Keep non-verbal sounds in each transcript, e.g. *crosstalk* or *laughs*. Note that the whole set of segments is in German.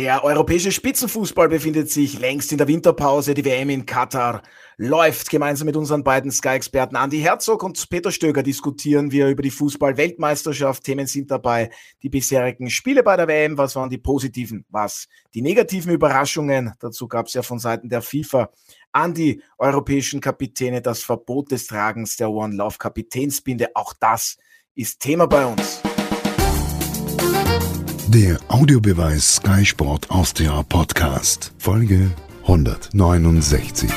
Der europäische Spitzenfußball befindet sich längst in der Winterpause. Die WM in Katar läuft. Gemeinsam mit unseren beiden Sky-Experten Andi Herzog und Peter Stöger diskutieren wir über die Fußball-Weltmeisterschaft. Themen sind dabei die bisherigen Spiele bei der WM. Was waren die positiven? Was die negativen Überraschungen? Dazu gab es ja von Seiten der FIFA an die europäischen Kapitäne das Verbot des Tragens der One Love Kapitänsbinde. Auch das ist Thema bei uns. Der Audiobeweis Sky Sport Austria Podcast, Folge 169.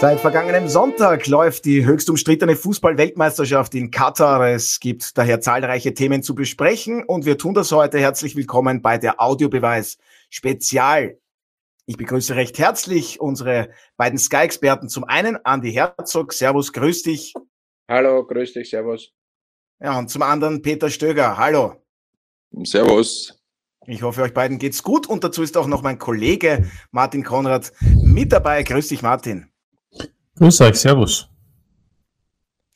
Seit vergangenem Sonntag läuft die höchst umstrittene Fußball-Weltmeisterschaft in Katar. Es gibt daher zahlreiche Themen zu besprechen und wir tun das heute. Herzlich willkommen bei der Audiobeweis Spezial. Ich begrüße recht herzlich unsere beiden Sky-Experten. Zum einen Andi Herzog. Servus, grüß dich. Hallo, grüß dich, servus. Ja, und zum anderen Peter Stöger. Hallo. Servus. Ich hoffe, euch beiden geht's gut und dazu ist auch noch mein Kollege Martin Konrad mit dabei. Grüß dich, Martin. Grüß euch, Servus.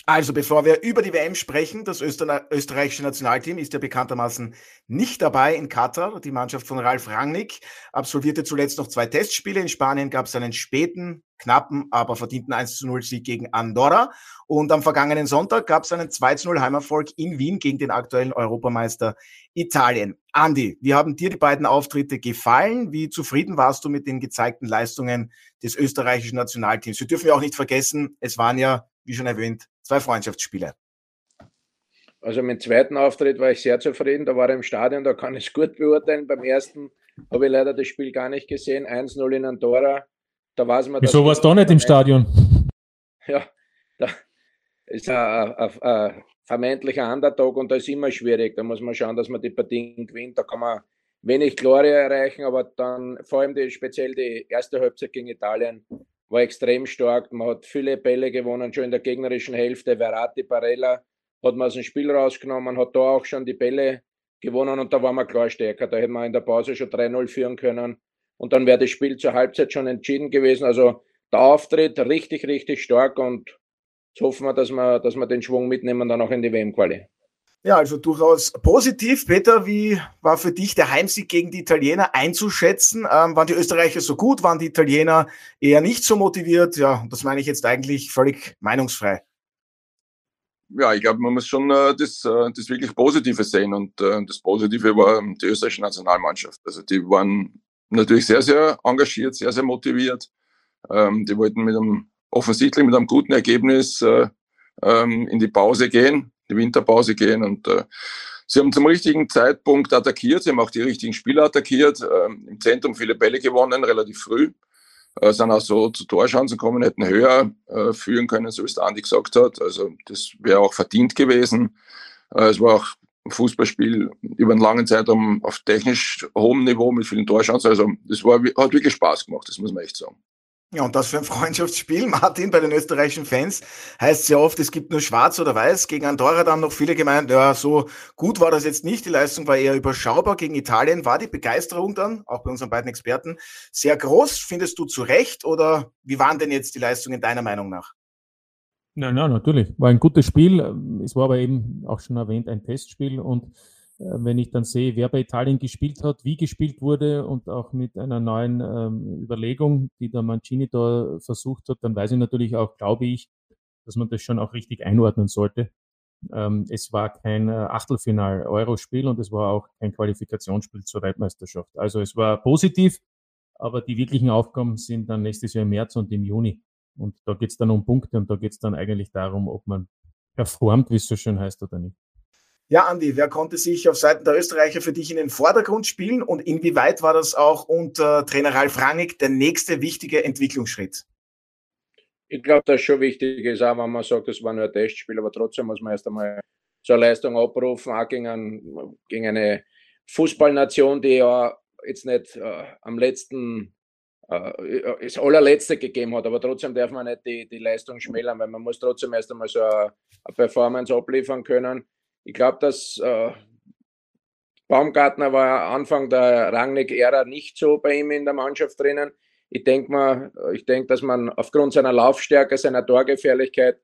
Also, bevor wir über die WM sprechen, das österreichische Nationalteam ist ja bekanntermaßen nicht dabei in Katar. Die Mannschaft von Ralf Rangnick absolvierte zuletzt noch zwei Testspiele. In Spanien gab es einen späten, knappen, aber verdienten 1-0-Sieg gegen Andorra. Und am vergangenen Sonntag gab es einen 2-0 Heimerfolg in Wien gegen den aktuellen Europameister Italien. Andi, wie haben dir die beiden Auftritte gefallen? Wie zufrieden warst du mit den gezeigten Leistungen des österreichischen Nationalteams? Wir dürfen ja auch nicht vergessen, es waren ja, wie schon erwähnt, zwei Freundschaftsspiele. Also mit dem zweiten Auftritt war ich sehr zufrieden. Da war er im Stadion, da kann ich es gut beurteilen. Beim ersten habe ich leider das Spiel gar nicht gesehen. 1-0 in Andorra. Da weiß man, Wieso warst du da nicht im Stadion? *laughs* Ja, da ist ein, ein, ein, vermeintlicher Underdog und da ist immer schwierig. Da muss man schauen, dass man die Partien gewinnt. Da kann man wenig Glorie erreichen, aber dann vor allem die, speziell die erste Halbzeit gegen Italien war extrem stark. Man hat viele Bälle gewonnen, schon in der gegnerischen Hälfte. Verratti, Barella hat man aus dem Spiel rausgenommen, hat da auch schon die Bälle gewonnen und da war man klar stärker. Da hätte man in der Pause schon 3-0 führen können und dann wäre das Spiel zur Halbzeit schon entschieden gewesen. Also der Auftritt richtig, richtig stark und jetzt hoffen wir, dass wir, dass wir den Schwung mitnehmen dann auch in die WM-Quali. Ja, also durchaus positiv. Peter, wie war für dich der Heimsieg gegen die Italiener einzuschätzen? Ähm, waren die Österreicher so gut? Waren die Italiener eher nicht so motiviert? Ja, das meine ich jetzt eigentlich völlig meinungsfrei. Ja, ich glaube, man muss schon äh, das, äh, das wirklich Positive sehen. Und äh, das Positive war die österreichische Nationalmannschaft. Also die waren natürlich sehr, sehr engagiert, sehr, sehr motiviert. Ähm, die wollten mit einem, offensichtlich mit einem guten Ergebnis äh, ähm, in die Pause gehen die Winterpause gehen und äh, sie haben zum richtigen Zeitpunkt attackiert, sie haben auch die richtigen Spieler attackiert, äh, im Zentrum viele Bälle gewonnen, relativ früh, äh, sind auch so zu Torchancen gekommen, hätten höher äh, führen können, so wie es der Andi gesagt hat, also das wäre auch verdient gewesen. Äh, es war auch ein Fußballspiel über einen langen Zeitraum auf technisch hohem Niveau mit vielen Torchancen, also das war, hat wirklich Spaß gemacht, das muss man echt sagen. Ja, und das für ein *laughs* Freundschaftsspiel, Martin, bei den österreichischen Fans heißt sehr oft, es gibt nur schwarz oder weiß. Gegen Andorra dann noch viele gemeint, ja, so gut war das jetzt nicht. Die Leistung war eher überschaubar. Gegen Italien war die Begeisterung dann, auch bei unseren beiden Experten, sehr groß. Findest du zu Recht oder wie waren denn jetzt die Leistungen deiner Meinung nach? Nein, nein, natürlich. War ein gutes Spiel. Es war aber eben auch schon erwähnt ein Testspiel und wenn ich dann sehe, wer bei Italien gespielt hat, wie gespielt wurde und auch mit einer neuen ähm, Überlegung, die der Mancini da versucht hat, dann weiß ich natürlich auch, glaube ich, dass man das schon auch richtig einordnen sollte. Ähm, es war kein äh, Achtelfinal-Euro-Spiel und es war auch kein Qualifikationsspiel zur Weltmeisterschaft. Also es war positiv, aber die wirklichen Aufgaben sind dann nächstes Jahr im März und im Juni. Und da geht es dann um Punkte und da geht es dann eigentlich darum, ob man performt, wie es so schön heißt, oder nicht. Ja, Andi, wer konnte sich auf Seiten der Österreicher für dich in den Vordergrund spielen und inwieweit war das auch unter Trainer Ralf Rangnick der nächste wichtige Entwicklungsschritt? Ich glaube, das schon wichtig ist, auch wenn man sagt, es war nur ein Testspiel, aber trotzdem muss man erst einmal so eine Leistung abrufen, auch gegen, ein, gegen eine Fußballnation, die ja jetzt nicht äh, am letzten äh, das allerletzte gegeben hat, aber trotzdem darf man nicht die, die Leistung schmälern, weil man muss trotzdem erst einmal so eine, eine Performance abliefern können. Ich glaube, dass äh, Baumgartner war Anfang der Rangnick-Ära nicht so bei ihm in der Mannschaft drinnen. Ich denke mal, denke, dass man aufgrund seiner Laufstärke, seiner Torgefährlichkeit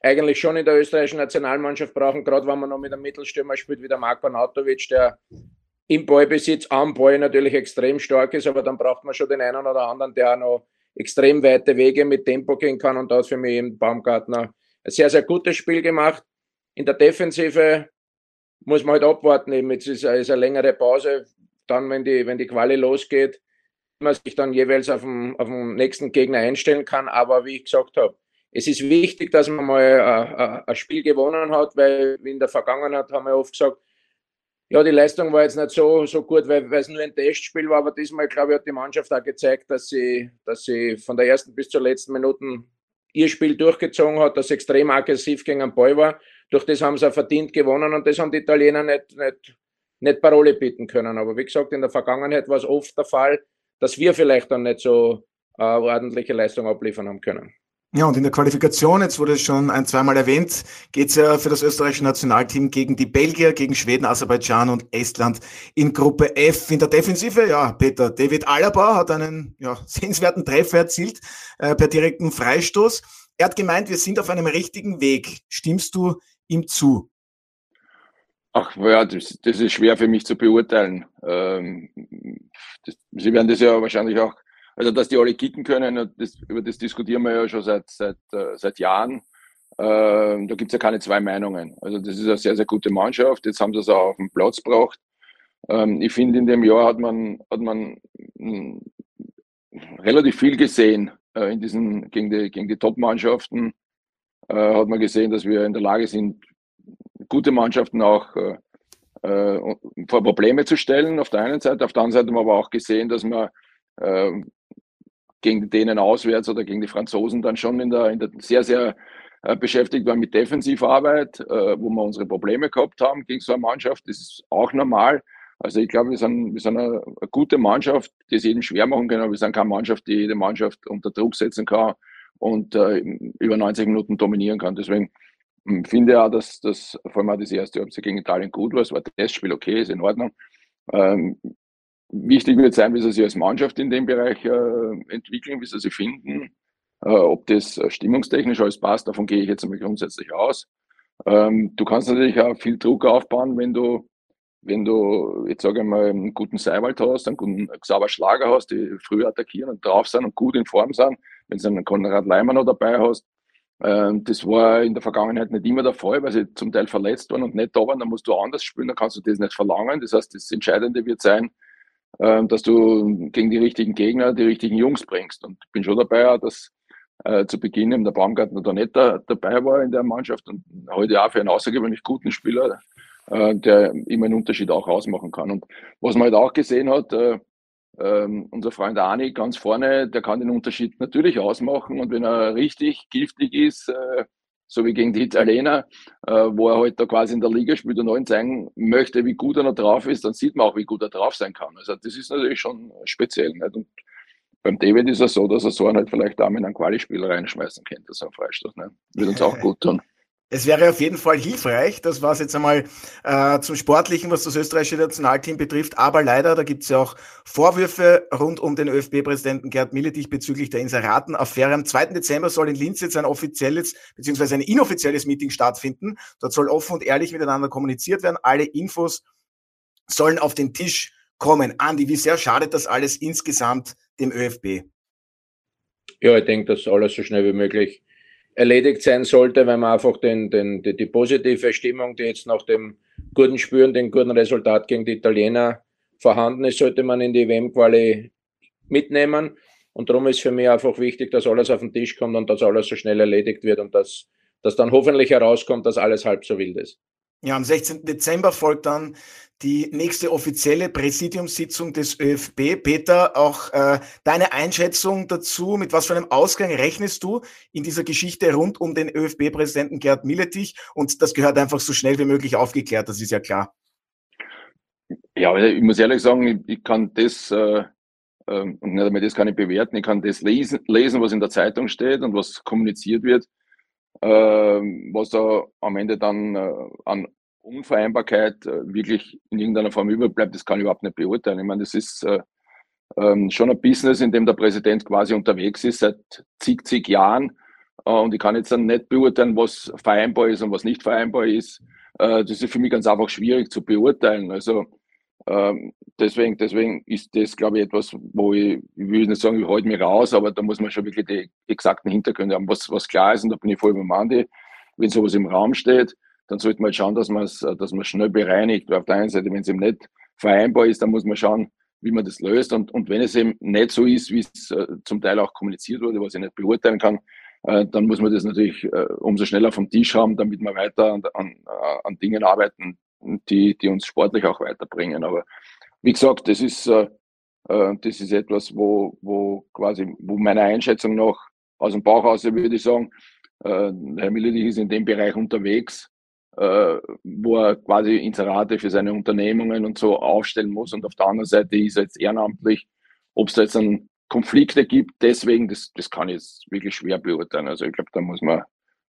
eigentlich schon in der österreichischen Nationalmannschaft brauchen, gerade wenn man noch mit einem Mittelstürmer spielt wie der Marko Nautovic, der im Ballbesitz am Ball natürlich extrem stark ist, aber dann braucht man schon den einen oder anderen, der auch noch extrem weite Wege mit Tempo gehen kann und da hat für mich eben Baumgartner ein sehr, sehr gutes Spiel gemacht. In der Defensive muss man halt abwarten, eben jetzt ist, ist eine längere Pause, dann wenn die, wenn die Quali losgeht, man sich dann jeweils auf den, auf den nächsten Gegner einstellen kann, aber wie ich gesagt habe, es ist wichtig, dass man mal ein, ein Spiel gewonnen hat, weil in der Vergangenheit haben wir oft gesagt, ja, die Leistung war jetzt nicht so, so gut, weil, weil es nur ein Testspiel war, aber diesmal, glaube ich, hat die Mannschaft auch gezeigt, dass sie, dass sie von der ersten bis zur letzten Minute ihr Spiel durchgezogen hat, sie extrem aggressiv gegen den Ball war. Durch das haben sie auch verdient gewonnen und das haben die Italiener nicht, nicht, nicht Parole bieten können. Aber wie gesagt, in der Vergangenheit war es oft der Fall, dass wir vielleicht dann nicht so äh, ordentliche Leistung abliefern haben können. Ja, und in der Qualifikation, jetzt wurde es schon ein, zweimal erwähnt, geht es ja für das österreichische Nationalteam gegen die Belgier, gegen Schweden, Aserbaidschan und Estland in Gruppe F. In der Defensive, ja, Peter, David Alaba hat einen ja, *laughs* sehenswerten Treffer erzielt äh, per direkten Freistoß. Er hat gemeint, wir sind auf einem richtigen Weg. Stimmst du ihm zu? Ach ja, das, das ist schwer für mich zu beurteilen. Ähm, das, Sie werden das ja wahrscheinlich auch also, dass die alle kicken können, das, über das diskutieren wir ja schon seit, seit, äh, seit Jahren. Äh, da gibt es ja keine zwei Meinungen. Also, das ist eine sehr, sehr gute Mannschaft. Jetzt haben sie es auch auf den Platz gebracht. Ähm, ich finde, in dem Jahr hat man, hat man hm, relativ viel gesehen äh, in diesen, gegen die, gegen die Top-Mannschaften. Äh, hat man gesehen, dass wir in der Lage sind, gute Mannschaften auch äh, äh, vor Probleme zu stellen, auf der einen Seite. Auf der anderen Seite haben wir aber auch gesehen, dass man ähm, gegen die Dänen auswärts oder gegen die Franzosen dann schon in der, in der sehr, sehr äh, beschäftigt waren mit Defensivarbeit, äh, wo wir unsere Probleme gehabt haben gegen so eine Mannschaft. Das ist auch normal. Also ich glaube, wir sind, wir sind eine, gute Mannschaft, die es jedem schwer machen kann, aber wir sind keine Mannschaft, die jede Mannschaft unter Druck setzen kann und äh, über 90 Minuten dominieren kann. Deswegen hm, finde ich auch, dass das vor allem auch das erste Halbzeit gegen Italien gut war. Es war ein Testspiel, okay, ist in Ordnung. Ähm, Wichtig wird sein, wie sie sich als Mannschaft in dem Bereich äh, entwickeln, wie sie sich finden. Äh, ob das äh, stimmungstechnisch alles passt, davon gehe ich jetzt einmal grundsätzlich aus. Ähm, du kannst natürlich auch viel Druck aufbauen, wenn du, wenn du, jetzt sage ich mal, einen guten Seiwald hast, einen guten Xaver Schlager hast, die früh attackieren und drauf sind und gut in Form sind. Wenn du einen Konrad Leimer noch dabei hast, ähm, das war in der Vergangenheit nicht immer der Fall, weil sie zum Teil verletzt waren und nicht da waren. Dann musst du anders spielen, dann kannst du das nicht verlangen. Das heißt, das Entscheidende wird sein, dass du gegen die richtigen Gegner die richtigen Jungs bringst. Und ich bin schon dabei, dass äh, zu Beginn der Baumgartner da nicht da, dabei war in der Mannschaft und heute auch für einen außergewöhnlich guten Spieler, äh, der immer einen Unterschied auch ausmachen kann. Und was man halt auch gesehen hat, äh, ähm, unser Freund Ani ganz vorne, der kann den Unterschied natürlich ausmachen und wenn er richtig giftig ist, so wie gegen die Italiener, äh, wo er heute halt da quasi in der Liga spielt und allen zeigen möchte, wie gut er noch drauf ist, dann sieht man auch, wie gut er drauf sein kann. Also das ist natürlich schon speziell. Nicht? Und beim David ist es so, dass er so einen halt vielleicht auch mit einem Quali-Spiel reinschmeißen könnte, so ein Freistoß. Würde uns auch *laughs* gut tun. Es wäre auf jeden Fall hilfreich, das war es jetzt einmal äh, zum Sportlichen, was das österreichische Nationalteam betrifft, aber leider, da gibt es ja auch Vorwürfe rund um den ÖFB-Präsidenten Gerd Milletich bezüglich der Inseraten-Affäre. Am 2. Dezember soll in Linz jetzt ein offizielles bzw. ein inoffizielles Meeting stattfinden. Dort soll offen und ehrlich miteinander kommuniziert werden. Alle Infos sollen auf den Tisch kommen. Andi, wie sehr schadet das alles insgesamt dem ÖFB? Ja, ich denke, dass alles so schnell wie möglich erledigt sein sollte, weil man einfach den, den, die, die positive Stimmung, die jetzt nach dem guten Spüren, dem guten Resultat gegen die Italiener vorhanden ist, sollte man in die WM-Quali mitnehmen. Und darum ist für mich einfach wichtig, dass alles auf den Tisch kommt und dass alles so schnell erledigt wird und dass, dass dann hoffentlich herauskommt, dass alles halb so wild ist. Ja, am 16. Dezember folgt dann die nächste offizielle Präsidiumssitzung des ÖFB. Peter, auch äh, deine Einschätzung dazu, mit was für einem Ausgang rechnest du in dieser Geschichte rund um den ÖFB-Präsidenten Gerd Milletich? Und das gehört einfach so schnell wie möglich aufgeklärt, das ist ja klar. Ja, ich muss ehrlich sagen, ich, ich kann das, äh, äh, nicht einmal das kann ich bewerten, ich kann das lesen, lesen, was in der Zeitung steht und was kommuniziert wird. Äh, was da am Ende dann äh, an Unvereinbarkeit äh, wirklich in irgendeiner Form überbleibt, das kann ich überhaupt nicht beurteilen. Ich meine, das ist äh, ähm, schon ein Business, in dem der Präsident quasi unterwegs ist seit zig, zig Jahren. und ich kann jetzt dann nicht beurteilen, was vereinbar ist und was nicht vereinbar ist. Äh, das ist für mich ganz einfach schwierig zu beurteilen. Also ähm, deswegen, deswegen ist das, glaube ich, etwas, wo ich, ich will nicht sagen, ich halte mich raus, aber da muss man schon wirklich die exakten Hintergründe haben, was, was klar ist. Und da bin ich voll beim Andi. Wenn sowas im Raum steht, dann sollte man halt schauen, dass man es dass man schnell bereinigt. Auf der einen Seite, wenn es eben nicht vereinbar ist, dann muss man schauen, wie man das löst. Und, und wenn es eben nicht so ist, wie es äh, zum Teil auch kommuniziert wurde, was ich nicht beurteilen kann, äh, dann muss man das natürlich äh, umso schneller vom Tisch haben, damit wir weiter an, an, äh, an Dingen arbeiten, die, die uns sportlich auch weiterbringen. Aber wie gesagt, das ist, äh, äh, das ist etwas, wo, wo quasi, wo meiner Einschätzung nach aus dem Bauch aus würde ich sagen, äh, Herr Milledich ist in dem Bereich unterwegs, äh, wo er quasi Inserate für seine Unternehmungen und so aufstellen muss. Und auf der anderen Seite ist er jetzt ehrenamtlich. Ob es da jetzt einen Konflikte gibt, deswegen, das, das kann ich jetzt wirklich schwer beurteilen. Also ich glaube, da muss man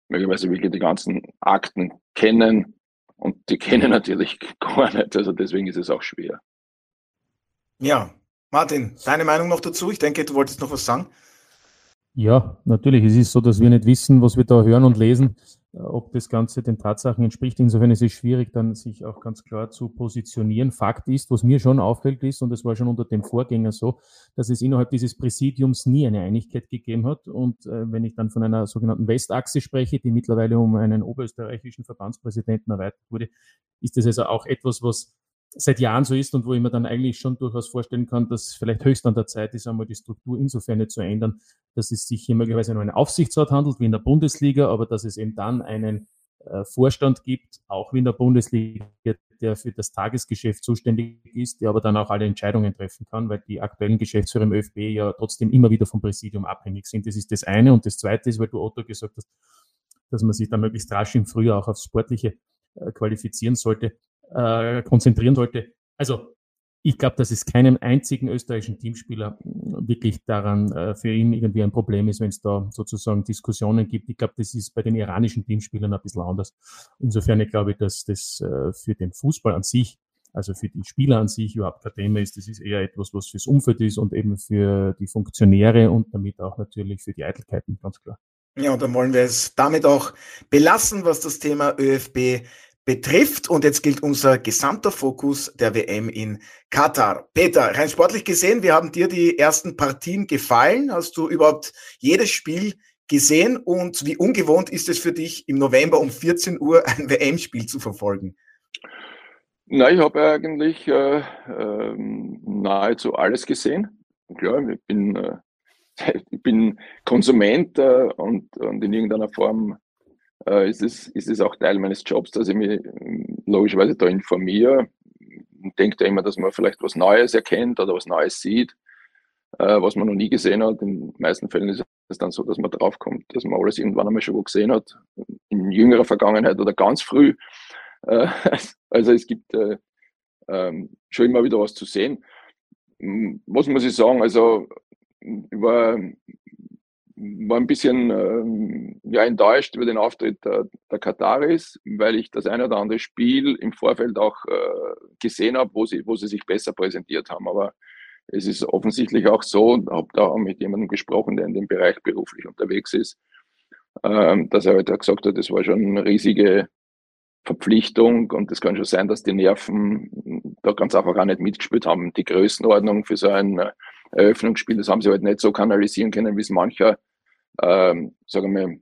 möglicherweise wirklich die ganzen Akten kennen. Und die *laughs* kennen natürlich gar nicht. Also deswegen ist es auch schwer. Ja, Martin, deine Meinung noch dazu? Ich denke, du wolltest noch was sagen. Ja, natürlich. Es ist so, dass wir nicht wissen, was wir da hören und lesen, äh, ob das Ganze den Tatsachen entspricht. Insofern ist es schwierig, dann sich auch ganz klar zu positionieren. Fakt ist, was mir schon auffällt, ist, und das war schon unter dem Vorgänger so, dass es innerhalb dieses Präsidiums nie eine Einigkeit gegeben hat. Und äh, wenn ich dann von einer sogenannten Westachse spreche, die mittlerweile um einen oberösterreichischen Verbandspräsidenten erweitert wurde, ist das also auch etwas, was seit Jahren so ist und wo ich mir dann eigentlich schon durchaus vorstellen kann, dass vielleicht höchst an der Zeit ist, einmal die Struktur insofern zu ändern, dass es sich hier möglicherweise nur einen Aufsichtsrat handelt, wie in der Bundesliga, aber dass es eben dann einen äh, Vorstand gibt, auch wie in der Bundesliga, der für das Tagesgeschäft zuständig ist, der aber dann auch alle Entscheidungen treffen kann, weil die aktuellen Geschäftsführer im ÖFB ja trotzdem immer wieder vom Präsidium abhängig sind. Das ist das eine. Und das zweite ist, weil du Otto gesagt hast, dass man sich da möglichst rasch im Frühjahr auch aufs Sportliche äh, qualifizieren sollte äh, konzentrieren sollte. Also ich glaube, dass es keinem einzigen österreichischen Teamspieler wirklich daran äh, für ihn irgendwie ein Problem ist, wenn es da sozusagen Diskussionen gibt. Ich glaube, das ist bei den iranischen Teamspielern ein bisschen anders. Insofern ich glaube ich, dass das äh, für den Fußball an sich, also für die Spieler an sich überhaupt kein Thema ist. Das ist eher etwas, was fürs Umfeld ist und eben für die Funktionäre und damit auch natürlich für die Eitelkeiten, ganz klar. Ja, und dann wollen wir es damit auch belassen, was das Thema ÖFB betrifft. Und jetzt gilt unser gesamter Fokus der WM in Katar. Peter, rein sportlich gesehen, wie haben dir die ersten Partien gefallen? Hast du überhaupt jedes Spiel gesehen? Und wie ungewohnt ist es für dich, im November um 14 Uhr *laughs* ein WM-Spiel zu verfolgen? Na, ich habe eigentlich äh, äh, nahezu alles gesehen. Klar, ich bin, äh, *laughs* ich bin Konsument äh, und, und in irgendeiner Form äh, ist, es, ist es auch Teil meines Jobs, dass ich mich ähm, logischerweise da informiere. Denke da immer, dass man vielleicht was Neues erkennt oder was Neues sieht, äh, was man noch nie gesehen hat. In den meisten Fällen ist es dann so, dass man draufkommt, dass man alles irgendwann einmal schon wo gesehen hat, in jüngerer Vergangenheit oder ganz früh. Äh, *laughs* also es gibt äh, ähm, schon immer wieder was zu sehen. Was muss ich sagen? Also über war ein bisschen ähm, ja, enttäuscht über den Auftritt der, der Kataris, weil ich das eine oder andere Spiel im Vorfeld auch äh, gesehen habe, wo sie, wo sie sich besser präsentiert haben. Aber es ist offensichtlich auch so, und habe da auch mit jemandem gesprochen, der in dem Bereich beruflich unterwegs ist, ähm, dass er heute halt gesagt hat, das war schon eine riesige Verpflichtung und es kann schon sein, dass die Nerven da ganz einfach auch nicht mitgespielt haben. Die Größenordnung für so ein äh, Eröffnungsspiel, das haben sie halt nicht so kanalisieren können, wie es mancher ähm, sagen wir,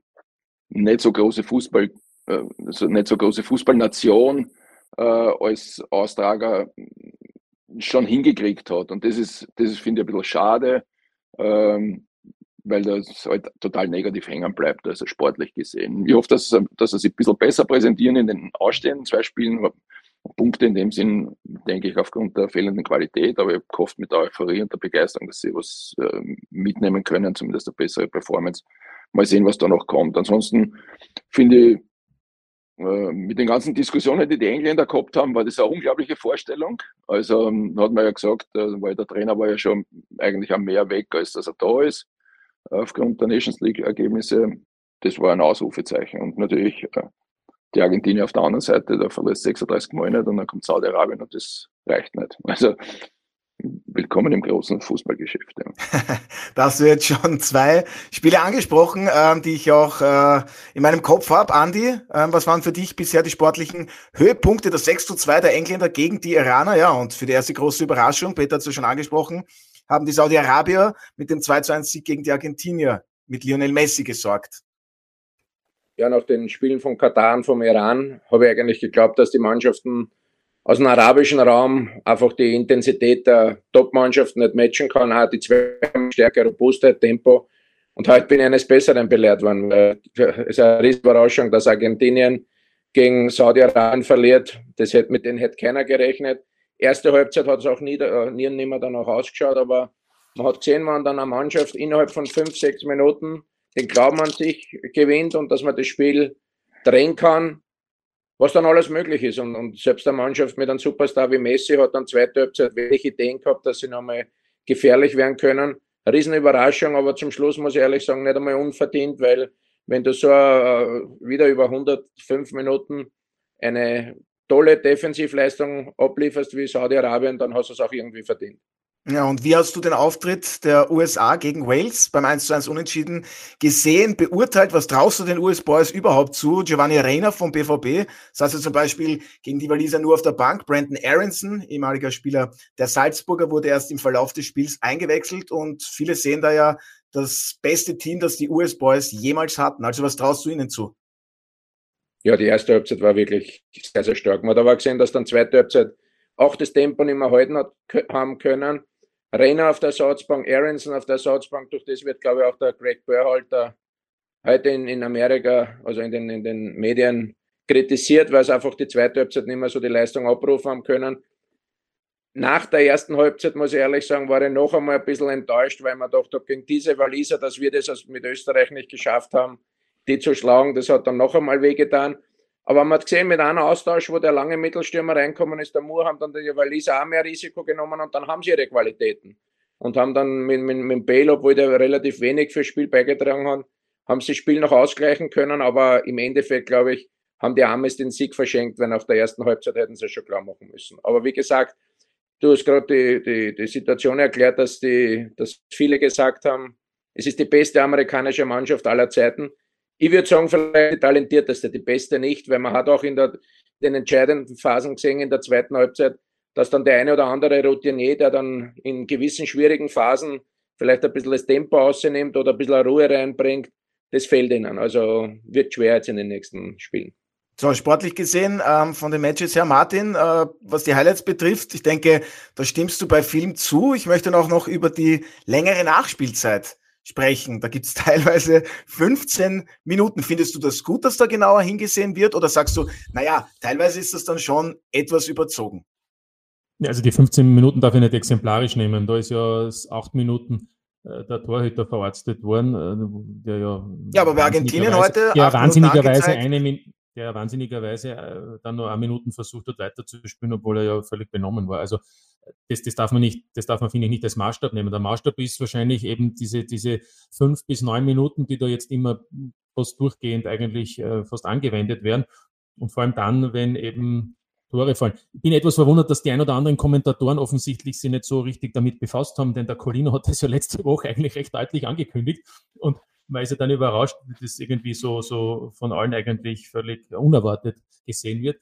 nicht so große Fußball, äh, nicht so große Fußballnation äh, als Austrager schon hingekriegt hat. Und das ist, das ist, finde ich, ein bisschen schade, ähm, weil das halt total negativ hängen bleibt, also sportlich gesehen. Ich hoffe, dass, dass sie sich ein bisschen besser präsentieren in den ausstehenden zwei Spielen. Punkte in dem Sinn, denke ich, aufgrund der fehlenden Qualität, aber ich habe gehofft mit der Euphorie und der Begeisterung, dass sie was äh, mitnehmen können, zumindest eine bessere Performance. Mal sehen, was da noch kommt. Ansonsten finde ich, äh, mit den ganzen Diskussionen, die die Engländer gehabt haben, war das eine unglaubliche Vorstellung. Also ähm, hat man ja gesagt, äh, weil der Trainer war ja schon eigentlich am mehr weg, als dass er da ist, aufgrund der Nations League-Ergebnisse. Das war ein Ausrufezeichen. Und natürlich äh, die Argentinier auf der anderen Seite, da verlässt 36 Mal nicht und dann kommt Saudi-Arabien und das reicht nicht. *laughs* Also willkommen im großen Fußballgeschäft. Ja. da hast du jetzt schon zwei Spiele angesprochen, ähm, die ich auch äh, in meinem Kopf habe. Andi, ähm, was waren für dich bisher die sportlichen Höhepunkte? Das 6 zu 2 der Engländer gegen die Iraner, ja, und für die erste große Überraschung, Peter hat es ja schon angesprochen, haben die Saudi-Arabier mit dem 2 zu 1 Sieg gegen die Argentinier mit Lionel Messi gesorgt. Ja, nach den Spielen von Katar und vom Iran habe ich eigentlich geglaubt, dass die Mannschaften aus dem arabischen Raum einfach die Intensität der Top-Mannschaften nicht matchen kann. Auch die zwei Stärke, Robustheit, Tempo. Und heute bin ich eines Besseren belehrt worden. Es ist eine riesige Überraschung, dass Argentinien gegen Saudi-Arabien verliert. Das hätte, mit denen hätte keiner gerechnet. Erste Halbzeit hat es auch nie, äh, nie, nie mehr danach ausgeschaut, aber man hat gesehen, wenn dann eine Mannschaft innerhalb von fünf, sechs Minuten den Glauben an sich gewinnt und dass man das Spiel drehen kann, was dann alles möglich ist. Und, und selbst eine Mannschaft mit einem Superstar wie Messi hat dann zweite Halbzeit wenig Ideen gehabt, dass sie nochmal gefährlich werden können. Riesenüberraschung, aber zum Schluss muss ich ehrlich sagen, nicht einmal unverdient, weil wenn du so uh, wieder über 105 Minuten eine tolle Defensivleistung ablieferst wie Saudi-Arabien, dann hast du es auch irgendwie verdient. Ja, und wie hast du den Auftritt der USA gegen Wales beim 1 zu 1 Unentschieden gesehen, beurteilt? Was traust du den US Boys überhaupt zu? Giovanni Reina vom BVB saß ja zum Beispiel gegen die Waliser nur auf der Bank. Brandon Aronson, ehemaliger Spieler der Salzburger, wurde erst im Verlauf des Spiels eingewechselt und viele sehen da ja das beste Team, das die US Boys jemals hatten. Also was traust du ihnen zu? Ja, die erste Halbzeit war wirklich sehr, sehr stark. Man hat aber gesehen, dass dann zweite Halbzeit auch das Tempo nicht mehr halten hat, haben können Renner auf der Ersatzbank, Aronson auf der Ersatzbank, durch das wird, glaube ich, auch der Greg Burhalter heute in, in Amerika, also in den, in den Medien kritisiert, weil sie einfach die zweite Halbzeit nicht mehr so die Leistung abrufen haben können. Nach der ersten Halbzeit, muss ich ehrlich sagen, war ich noch einmal ein bisschen enttäuscht, weil man dachte, gegen diese Waliser, dass wir das mit Österreich nicht geschafft haben, die zu schlagen, das hat dann noch einmal wehgetan. Aber man hat gesehen, mit einem Austausch, wo der lange Mittelstürmer reinkommen ist, der Moore, haben dann die Waliser auch mehr Risiko genommen und dann haben sie ihre Qualitäten. Und haben dann mit, mit, mit Bale, obwohl der relativ wenig fürs Spiel beigetragen hat, haben sie das Spiel noch ausgleichen können. Aber im Endeffekt, glaube ich, haben die Amis den Sieg verschenkt, wenn nach der ersten Halbzeit hätten sie es schon klar machen müssen. Aber wie gesagt, du hast gerade die, die, die Situation erklärt, dass, die, dass viele gesagt haben, es ist die beste amerikanische Mannschaft aller Zeiten. Ich würde sagen, vielleicht die talentierteste, die beste nicht, weil man hat auch in der, den entscheidenden Phasen gesehen in der zweiten Halbzeit, dass dann der eine oder andere Routinier, der dann in gewissen schwierigen Phasen vielleicht ein bisschen das Tempo ausnimmt oder ein bisschen Ruhe reinbringt, das fehlt ihnen. Also wird schwer jetzt in den nächsten Spielen. So, sportlich gesehen, ähm, von den Matches her, Martin, äh, was die Highlights betrifft, ich denke, da stimmst du bei Film zu. Ich möchte auch noch über die längere Nachspielzeit sprechen. Da gibt es *laughs* teilweise 15 Minuten. Findest du das gut, dass da genauer hingesehen wird? Oder sagst du, naja, teilweise ist das dann schon etwas überzogen? Ja, also die 15 Minuten darf ich nicht exemplarisch nehmen. Da ist ja acht Minuten äh, der Torhüter verarztet worden, äh, der ja. Ja, aber bei Argentinien heute. Ja, wahnsinnigerweise eine Minute der wahnsinnigerweise äh, dann nur eine Minuten versucht hat weiterzuspielen, obwohl er ja völlig benommen war. Also das, das darf man nicht, das darf man, finde ich, nicht als Maßstab nehmen. Der Maßstab ist wahrscheinlich eben diese, diese fünf bis neun Minuten, die da jetzt immer fast durchgehend eigentlich äh, fast angewendet werden. Und vor allem dann, wenn eben Tore fallen. Ich bin etwas verwundert, dass die ein oder anderen Kommentatoren offensichtlich sich nicht so richtig damit befasst haben, denn der Colino hat das ja letzte Woche eigentlich recht deutlich angekündigt. Und man ist ja dann überrascht, wie das irgendwie so, so von allen eigentlich völlig unerwartet gesehen wird.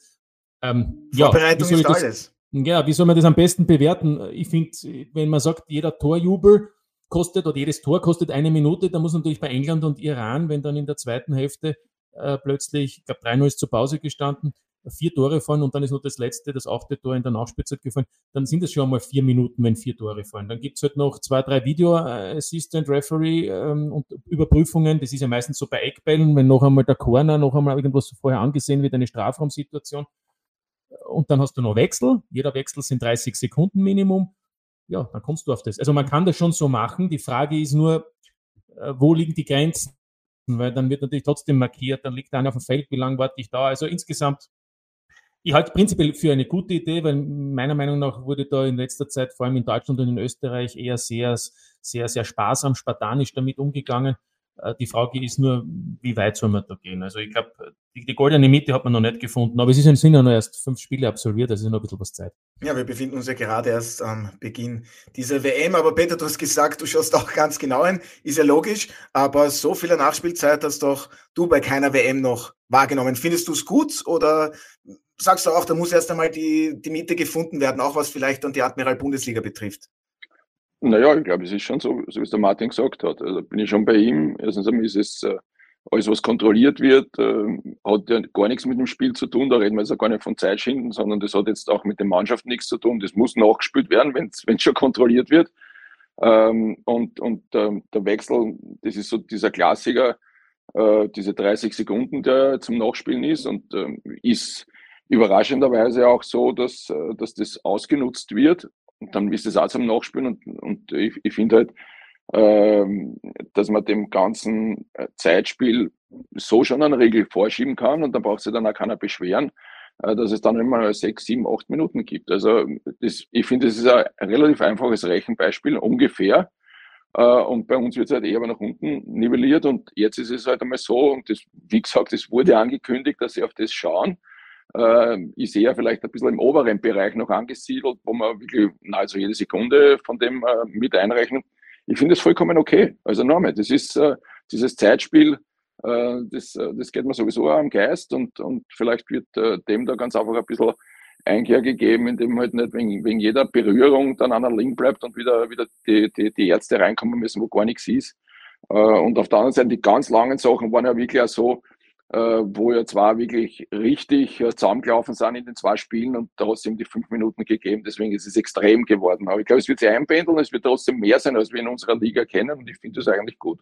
Ähm, Vorbereitung ja, ist alles. Ja, wie soll man das am besten bewerten? Ich finde, wenn man sagt, jeder Torjubel kostet oder jedes Tor kostet eine Minute, dann muss natürlich bei England und Iran, wenn dann in der zweiten Hälfte äh, plötzlich, ich glaube 3-0 ist zur Pause gestanden, vier Tore fallen und dann ist nur das letzte, das achte Tor in der Nachspielzeit gefallen, dann sind es schon einmal vier Minuten, wenn vier Tore fallen. Dann gibt es halt noch zwei, drei Video Assistant Referee ähm, und Überprüfungen. Das ist ja meistens so bei Eckbällen, wenn noch einmal der Corner noch einmal irgendwas vorher angesehen wird, eine Strafraumsituation. Und dann hast du noch Wechsel. Jeder Wechsel sind 30 Sekunden Minimum. Ja, dann kommst du auf das. Also man kann das schon so machen. Die Frage ist nur, äh, wo liegen die Grenzen? Weil dann wird natürlich trotzdem markiert, dann liegt einer auf dem Feld, wie lange warte ich da? Also insgesamt ich halte prinzipiell für eine gute Idee, weil meiner Meinung nach wurde da in letzter Zeit, vor allem in Deutschland und in Österreich, eher sehr, sehr, sehr sparsam, spartanisch damit umgegangen. Äh, die Frage ist nur, wie weit soll man da gehen? Also ich glaube, die, die, goldene Mitte hat man noch nicht gefunden, aber es ist, sind ja noch erst fünf Spiele absolviert, also ist noch ein bisschen was Zeit. Ja, wir befinden uns ja gerade erst am Beginn dieser WM, aber Peter, du hast gesagt, du schaust auch ganz genau hin, ist ja logisch, aber so viele Nachspielzeit hast doch du bei keiner WM noch wahrgenommen. Findest du es gut oder sagst du auch, da muss erst einmal die, die Mitte gefunden werden, auch was vielleicht dann die Admiral-Bundesliga betrifft? Naja, ich glaube, es ist schon so, so wie es der Martin gesagt hat. Also bin ich schon bei ihm. Erstens einmal ist es äh, alles, was kontrolliert wird, äh, hat ja gar nichts mit dem Spiel zu tun. Da reden wir jetzt auch gar nicht von Zeitschinden, sondern das hat jetzt auch mit der Mannschaft nichts zu tun. Das muss nachgespielt werden, wenn es schon kontrolliert wird. Ähm, und und ähm, der Wechsel, das ist so dieser Klassiker, äh, diese 30 Sekunden, der zum Nachspielen ist und ähm, ist überraschenderweise auch so, dass, äh, dass das ausgenutzt wird. Und dann ist es auch zum Nachspielen und, und ich, ich finde halt, ähm, dass man dem ganzen äh, Zeitspiel so schon eine Regel vorschieben kann und da braucht sich dann auch keiner beschweren, äh, dass es dann immer sechs, sieben, acht Minuten gibt. Also das, ich finde, das ist ein relativ einfaches Rechenbeispiel, ungefähr. Äh, und bei uns wird es halt eher nach unten nivelliert und jetzt ist es halt einmal so, und das, wie gesagt, es wurde angekündigt, dass sie auf das schauen. Ich sehe ja vielleicht ein bisschen im oberen Bereich noch angesiedelt, wo man wirklich nahezu jede Sekunde von dem mit einrechnen ich finde es vollkommen okay. Also nochmal, das ist äh, dieses Zeitspiel, äh, das, äh, das geht mir sowieso am Geist und, und vielleicht wird äh, dem da ganz einfach ein bisschen Einkehr gegeben, indem halt nicht wegen, wegen jeder Berührung dann einer liegen bleibt und wieder, wieder die, die, die Ärzte reinkommen müssen, wo gar nichts ist. Äh, und auf der anderen Seite, die ganz langen Sachen waren ja wirklich auch so, äh, wo ja zwar wirklich richtig äh, zusammengelaufen sind in den zwei Spielen und ihm die fünf Minuten gegeben, deswegen ist es extrem geworden. Aber ich glaube, es wird sich einpendeln, es wird trotzdem mehr sein, als wir in unserer Liga kennen und ich finde das eigentlich gut.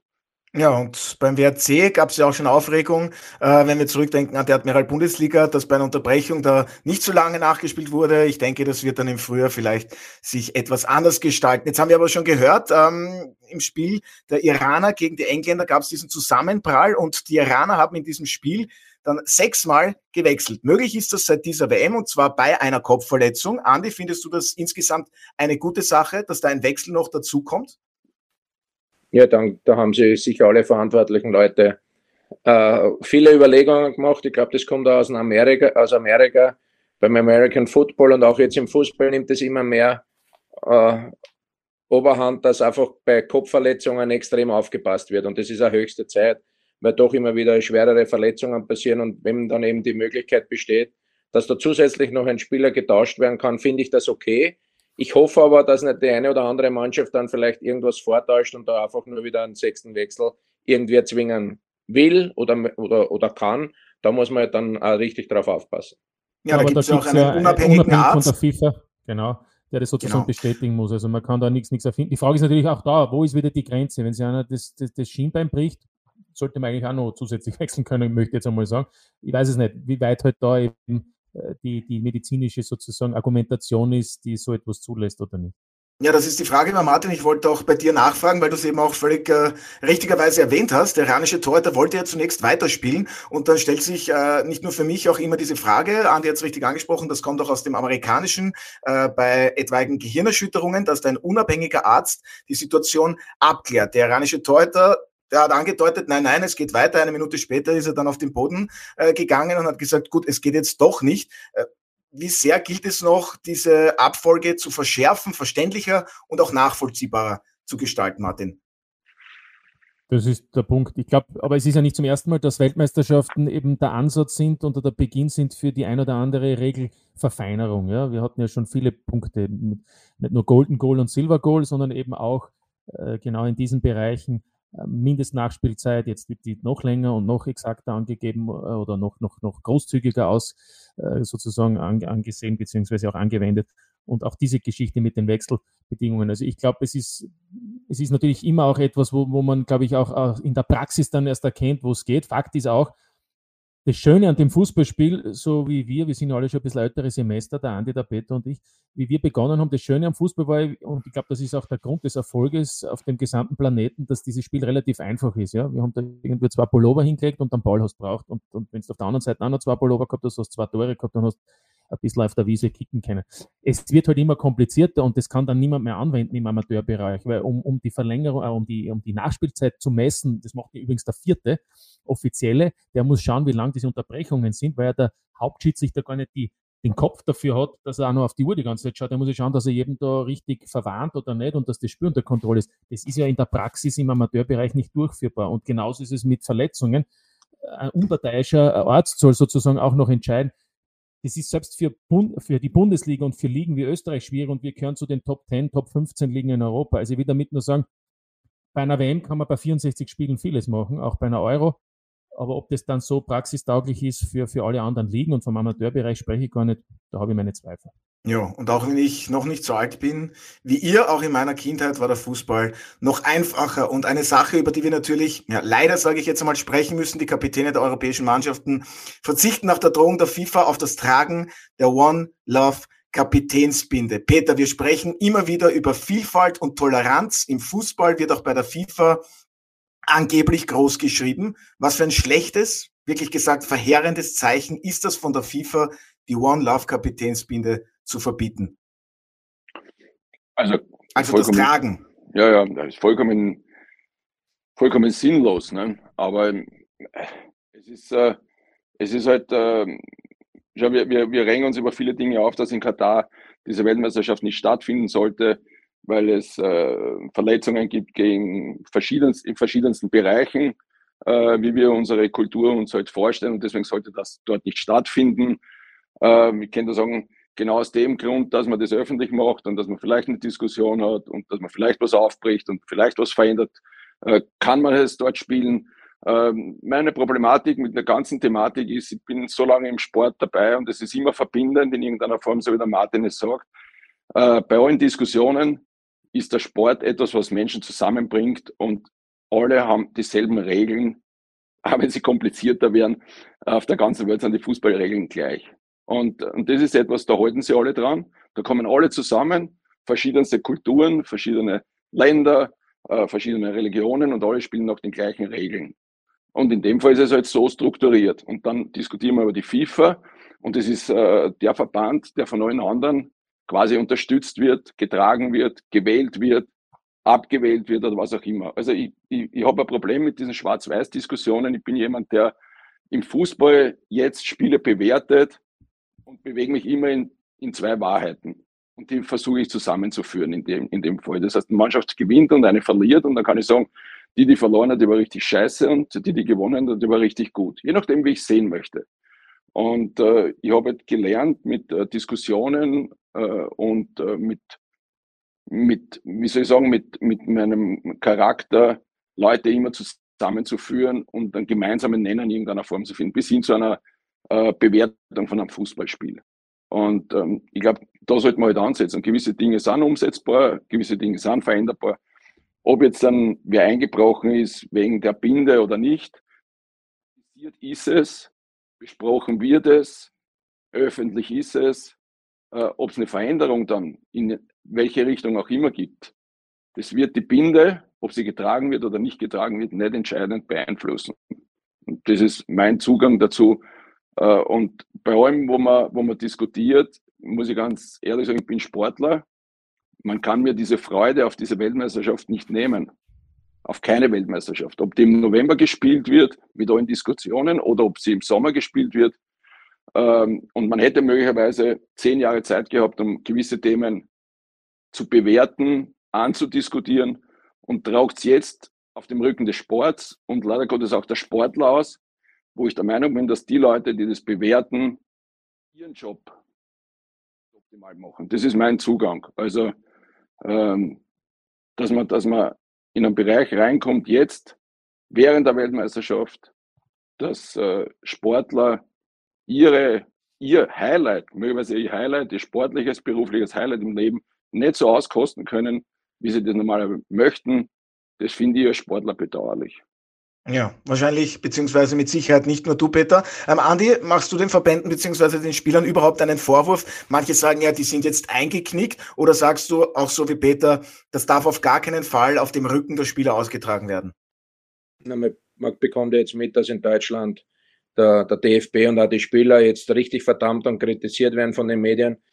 Ja, und beim WRC gab es ja auch schon Aufregung, äh, wenn wir zurückdenken an die Admiral Bundesliga, dass bei einer Unterbrechung da nicht so lange nachgespielt wurde. Ich denke, das wird dann im Frühjahr vielleicht sich etwas anders gestalten. Jetzt haben wir aber schon gehört, ähm, im Spiel der Iraner gegen die Engländer gab es diesen Zusammenprall und die Iraner haben in diesem Spiel dann sechsmal gewechselt. Möglich ist das seit dieser WM und zwar bei einer Kopfverletzung. Andi, findest du das insgesamt eine gute Sache, dass da ein Wechsel noch dazukommt? Ja, dann, da haben sich sicher alle verantwortlichen Leute äh, viele Überlegungen gemacht. Ich glaube, das kommt aus Amerika, aus Amerika. Beim American Football und auch jetzt im Fußball nimmt es immer mehr äh, Oberhand, dass einfach bei Kopfverletzungen extrem aufgepasst wird. Und das ist auch höchste Zeit, weil doch immer wieder schwerere Verletzungen passieren. Und wenn dann eben die Möglichkeit besteht, dass da zusätzlich noch ein Spieler getauscht werden kann, finde ich das okay. Ich hoffe aber, dass nicht die eine oder andere Mannschaft dann vielleicht irgendwas vortäuscht und da einfach nur wieder einen sechsten Wechsel irgendwie zwingen will oder, oder, oder kann. Da muss man dann auch richtig drauf aufpassen. Ja, da gibt es auch einen ja unabhängigen unabhängig Arzt. von der FIFA, genau, der das sozusagen genau. bestätigen muss. Also man kann da nichts, nichts erfinden. Die Frage ist natürlich auch da, wo ist wieder die Grenze? Wenn sich einer das, das, das Schienbein bricht, sollte man eigentlich auch noch zusätzlich *laughs* wechseln können, möchte ich jetzt einmal sagen. Ich weiß es nicht, wie weit halt da eben die, die medizinische sozusagen Argumentation ist, die so etwas zulässt oder nicht. Ja, das ist die Frage, Martin. Ich wollte auch bei dir nachfragen, weil du es eben auch völlig äh, richtigerweise erwähnt hast. Der iranische Torhüter wollte ja zunächst weiterspielen und dann stellt sich äh, nicht nur für mich auch immer diese Frage, Andi hat es richtig angesprochen, das kommt auch aus dem amerikanischen, äh, bei etwaigen Gehirnerschütterungen, dass ein unabhängiger Arzt die Situation abklärt. Der iranische Torhüter der hat angedeutet, nein, nein, es geht weiter. Eine Minute später ist er dann auf den Boden äh, gegangen und hat gesagt, gut, es geht jetzt doch nicht. Äh, wie sehr gilt es noch, diese Abfolge zu verschärfen, verständlicher und auch nachvollziehbarer zu gestalten, Martin? Das ist der Punkt. Ich glaube, aber es ist ja nicht zum ersten Mal, dass Weltmeisterschaften eben der Ansatz sind oder der Beginn sind für die ein oder andere Regelverfeinerung. Ja, wir hatten ja schon viele Punkte, nicht nur Golden Goal und Silver Goal, sondern eben auch äh, genau in diesen Bereichen Mindestnachspielzeit, jetzt wird die noch länger und noch exakter angegeben äh, oder noch, noch, noch großzügiger aus äh, sozusagen angesehen beziehungsweise auch angewendet. Und auch diese Geschichte mit den Wechselbedingungen. Also ich glaube, es ist, es ist natürlich immer auch etwas, wo, wo man, glaube ich, auch in der Praxis dann erst erkennt, wo es geht. Fakt ist auch, das Schöne an dem Fußballspiel, so wie wir, wir sind alle schon ein bisschen ältere Semester, der Andi, der Peter und ich, wie wir begonnen haben, das Schöne am Fußball war, und ich glaube, das ist auch der Grund des Erfolges auf dem gesamten Planeten, dass dieses Spiel relativ einfach ist. Ja? Wir haben da irgendwie zwei Pullover hingelegt und dann Ball hast braucht. Und, und wenn du auf der anderen Seite auch noch zwei Pullover gehabt hast, hast zwei Tore gehabt, dann hast ein bisschen auf der Wiese kicken können. Es wird halt immer komplizierter und das kann dann niemand mehr anwenden im Amateurbereich, weil um, um die Verlängerung, äh, um, die, um die Nachspielzeit zu messen, das macht übrigens der vierte offizielle, der muss schauen, wie lang diese Unterbrechungen sind, weil ja der Hauptschiedsrichter gar nicht die den Kopf dafür hat, dass er auch noch auf die Uhr die ganze Zeit schaut, dann muss ich schauen, dass er jedem da richtig verwarnt oder nicht und dass das Spiel unter Kontrolle ist. Das ist ja in der Praxis im Amateurbereich nicht durchführbar. Und genauso ist es mit Verletzungen. Ein unparteiischer Arzt soll sozusagen auch noch entscheiden. Das ist selbst für, Bund, für die Bundesliga und für Ligen wie Österreich schwierig und wir gehören zu den Top 10, Top 15 Ligen in Europa. Also ich will damit nur sagen, bei einer WM kann man bei 64 Spielen vieles machen, auch bei einer Euro. Aber ob das dann so praxistauglich ist für, für alle anderen Ligen und vom Amateurbereich spreche ich gar nicht, da habe ich meine Zweifel. Ja, und auch wenn ich noch nicht so alt bin wie ihr, auch in meiner Kindheit war der Fußball noch einfacher und eine Sache, über die wir natürlich, ja, leider sage ich jetzt einmal, sprechen müssen. Die Kapitäne der europäischen Mannschaften verzichten nach der Drohung der FIFA auf das Tragen der One Love Kapitänsbinde. Peter, wir sprechen immer wieder über Vielfalt und Toleranz. Im Fußball wird auch bei der FIFA angeblich groß geschrieben. Was für ein schlechtes, wirklich gesagt verheerendes Zeichen ist das von der FIFA, die One Love Kapitänsbinde zu verbieten? Also, also das Tragen. Ja, ja, das ist vollkommen, vollkommen sinnlos. Ne? Aber äh, es ist, äh, es ist halt, äh, wir, wir, wir regen uns über viele Dinge auf, dass in Katar diese Weltmeisterschaft nicht stattfinden sollte weil es äh, Verletzungen gibt gegen verschiedenst, in verschiedensten Bereichen, äh, wie wir unsere Kultur uns halt vorstellen und deswegen sollte das dort nicht stattfinden. Äh, ich kann da sagen, genau aus dem Grund, dass man das öffentlich macht und dass man vielleicht eine Diskussion hat und dass man vielleicht was aufbricht und vielleicht was verändert, äh, kann man es dort spielen. Ähm, meine Problematik mit der ganzen Thematik ist, ich bin so lange im Sport dabei und es ist immer verbindend in irgendeiner Form, so wie der Martin es sagt. Äh, bei allen Diskussionen ist der Sport etwas, was Menschen zusammenbringt und alle haben dieselben Regeln, *laughs* auch wenn sie komplizierter werden. Auf der ganzen Welt sind die Fußballregeln gleich. Und, und das ist etwas, da halten sie alle dran. Da kommen alle zusammen, verschiedenste Kulturen, verschiedene Länder, äh, verschiedene Religionen und alle spielen nach den gleichen Regeln. Und in dem Fall ist es halt so strukturiert. Und dann diskutieren wir über die FIFA. Und das ist äh, der Verband, der von allen anderen quasi unterstützt wird, getragen wird, gewählt wird, abgewählt wird oder was auch immer. Also ich, ich, ich habe ein Problem mit diesen Schwarz-Weiß-Diskussionen. Ich bin jemand, der im Fußball jetzt Spiele bewertet und bewege mich immer in, in zwei Wahrheiten. Und die versuche ich zusammenzuführen in dem, in dem Fall. Das heißt, eine Mannschaft gewinnt und eine verliert und dann kann ich sagen, die, die verloren hat, die war richtig scheiße und die, die gewonnen hat, die war richtig gut. Je nachdem, wie ich sehen möchte. Und äh, ich habe halt gelernt, mit äh, Diskussionen äh, und äh, mit, mit, wie soll ich sagen, mit, mit meinem Charakter Leute immer zusammenzuführen und einen gemeinsamen Nenner in irgendeiner Form zu finden, bis hin zu einer äh, Bewertung von einem Fußballspiel. Und ähm, ich glaube, da sollte man halt ansetzen. Gewisse Dinge sind umsetzbar, gewisse Dinge sind veränderbar. Ob jetzt dann wer eingebrochen ist wegen der Binde oder nicht, ist es, besprochen wird es, öffentlich ist es, äh, ob es eine Veränderung dann in welche Richtung auch immer gibt. Das wird die Binde, ob sie getragen wird oder nicht getragen wird, nicht entscheidend beeinflussen. Und das ist mein Zugang dazu. Äh, und bei allem, wo man, wo man diskutiert, muss ich ganz ehrlich sagen, ich bin Sportler. Man kann mir diese Freude auf diese Weltmeisterschaft nicht nehmen. Auf keine Weltmeisterschaft. Ob die im November gespielt wird, mit allen Diskussionen, oder ob sie im Sommer gespielt wird, ähm, und man hätte möglicherweise zehn Jahre Zeit gehabt, um gewisse Themen zu bewerten, anzudiskutieren und tragt es jetzt auf dem Rücken des Sports und leider Gottes auch der Sportler aus, wo ich der Meinung bin, dass die Leute, die das bewerten, ihren Job optimal machen. Das ist mein Zugang. Also, ähm, dass man, dass man in einen Bereich reinkommt, jetzt während der Weltmeisterschaft, dass äh, Sportler ihre, ihr Highlight, möglicherweise ihr Highlight, ihr sportliches, berufliches Highlight im Leben nicht so auskosten können, wie sie das normalerweise möchten, das finde ich als Sportler bedauerlich. Ja, wahrscheinlich, beziehungsweise mit Sicherheit nicht nur du, Peter. Ähm, Andi, machst du den Verbänden beziehungsweise den Spielern überhaupt einen Vorwurf? Manche sagen ja, die sind jetzt eingeknickt. Oder sagst du auch so wie Peter, das darf auf gar keinen Fall auf dem Rücken der Spieler ausgetragen werden? Na, man bekommt ja jetzt mit, dass in Deutschland der, der DFB und auch die Spieler jetzt richtig verdammt und kritisiert werden von den Medien.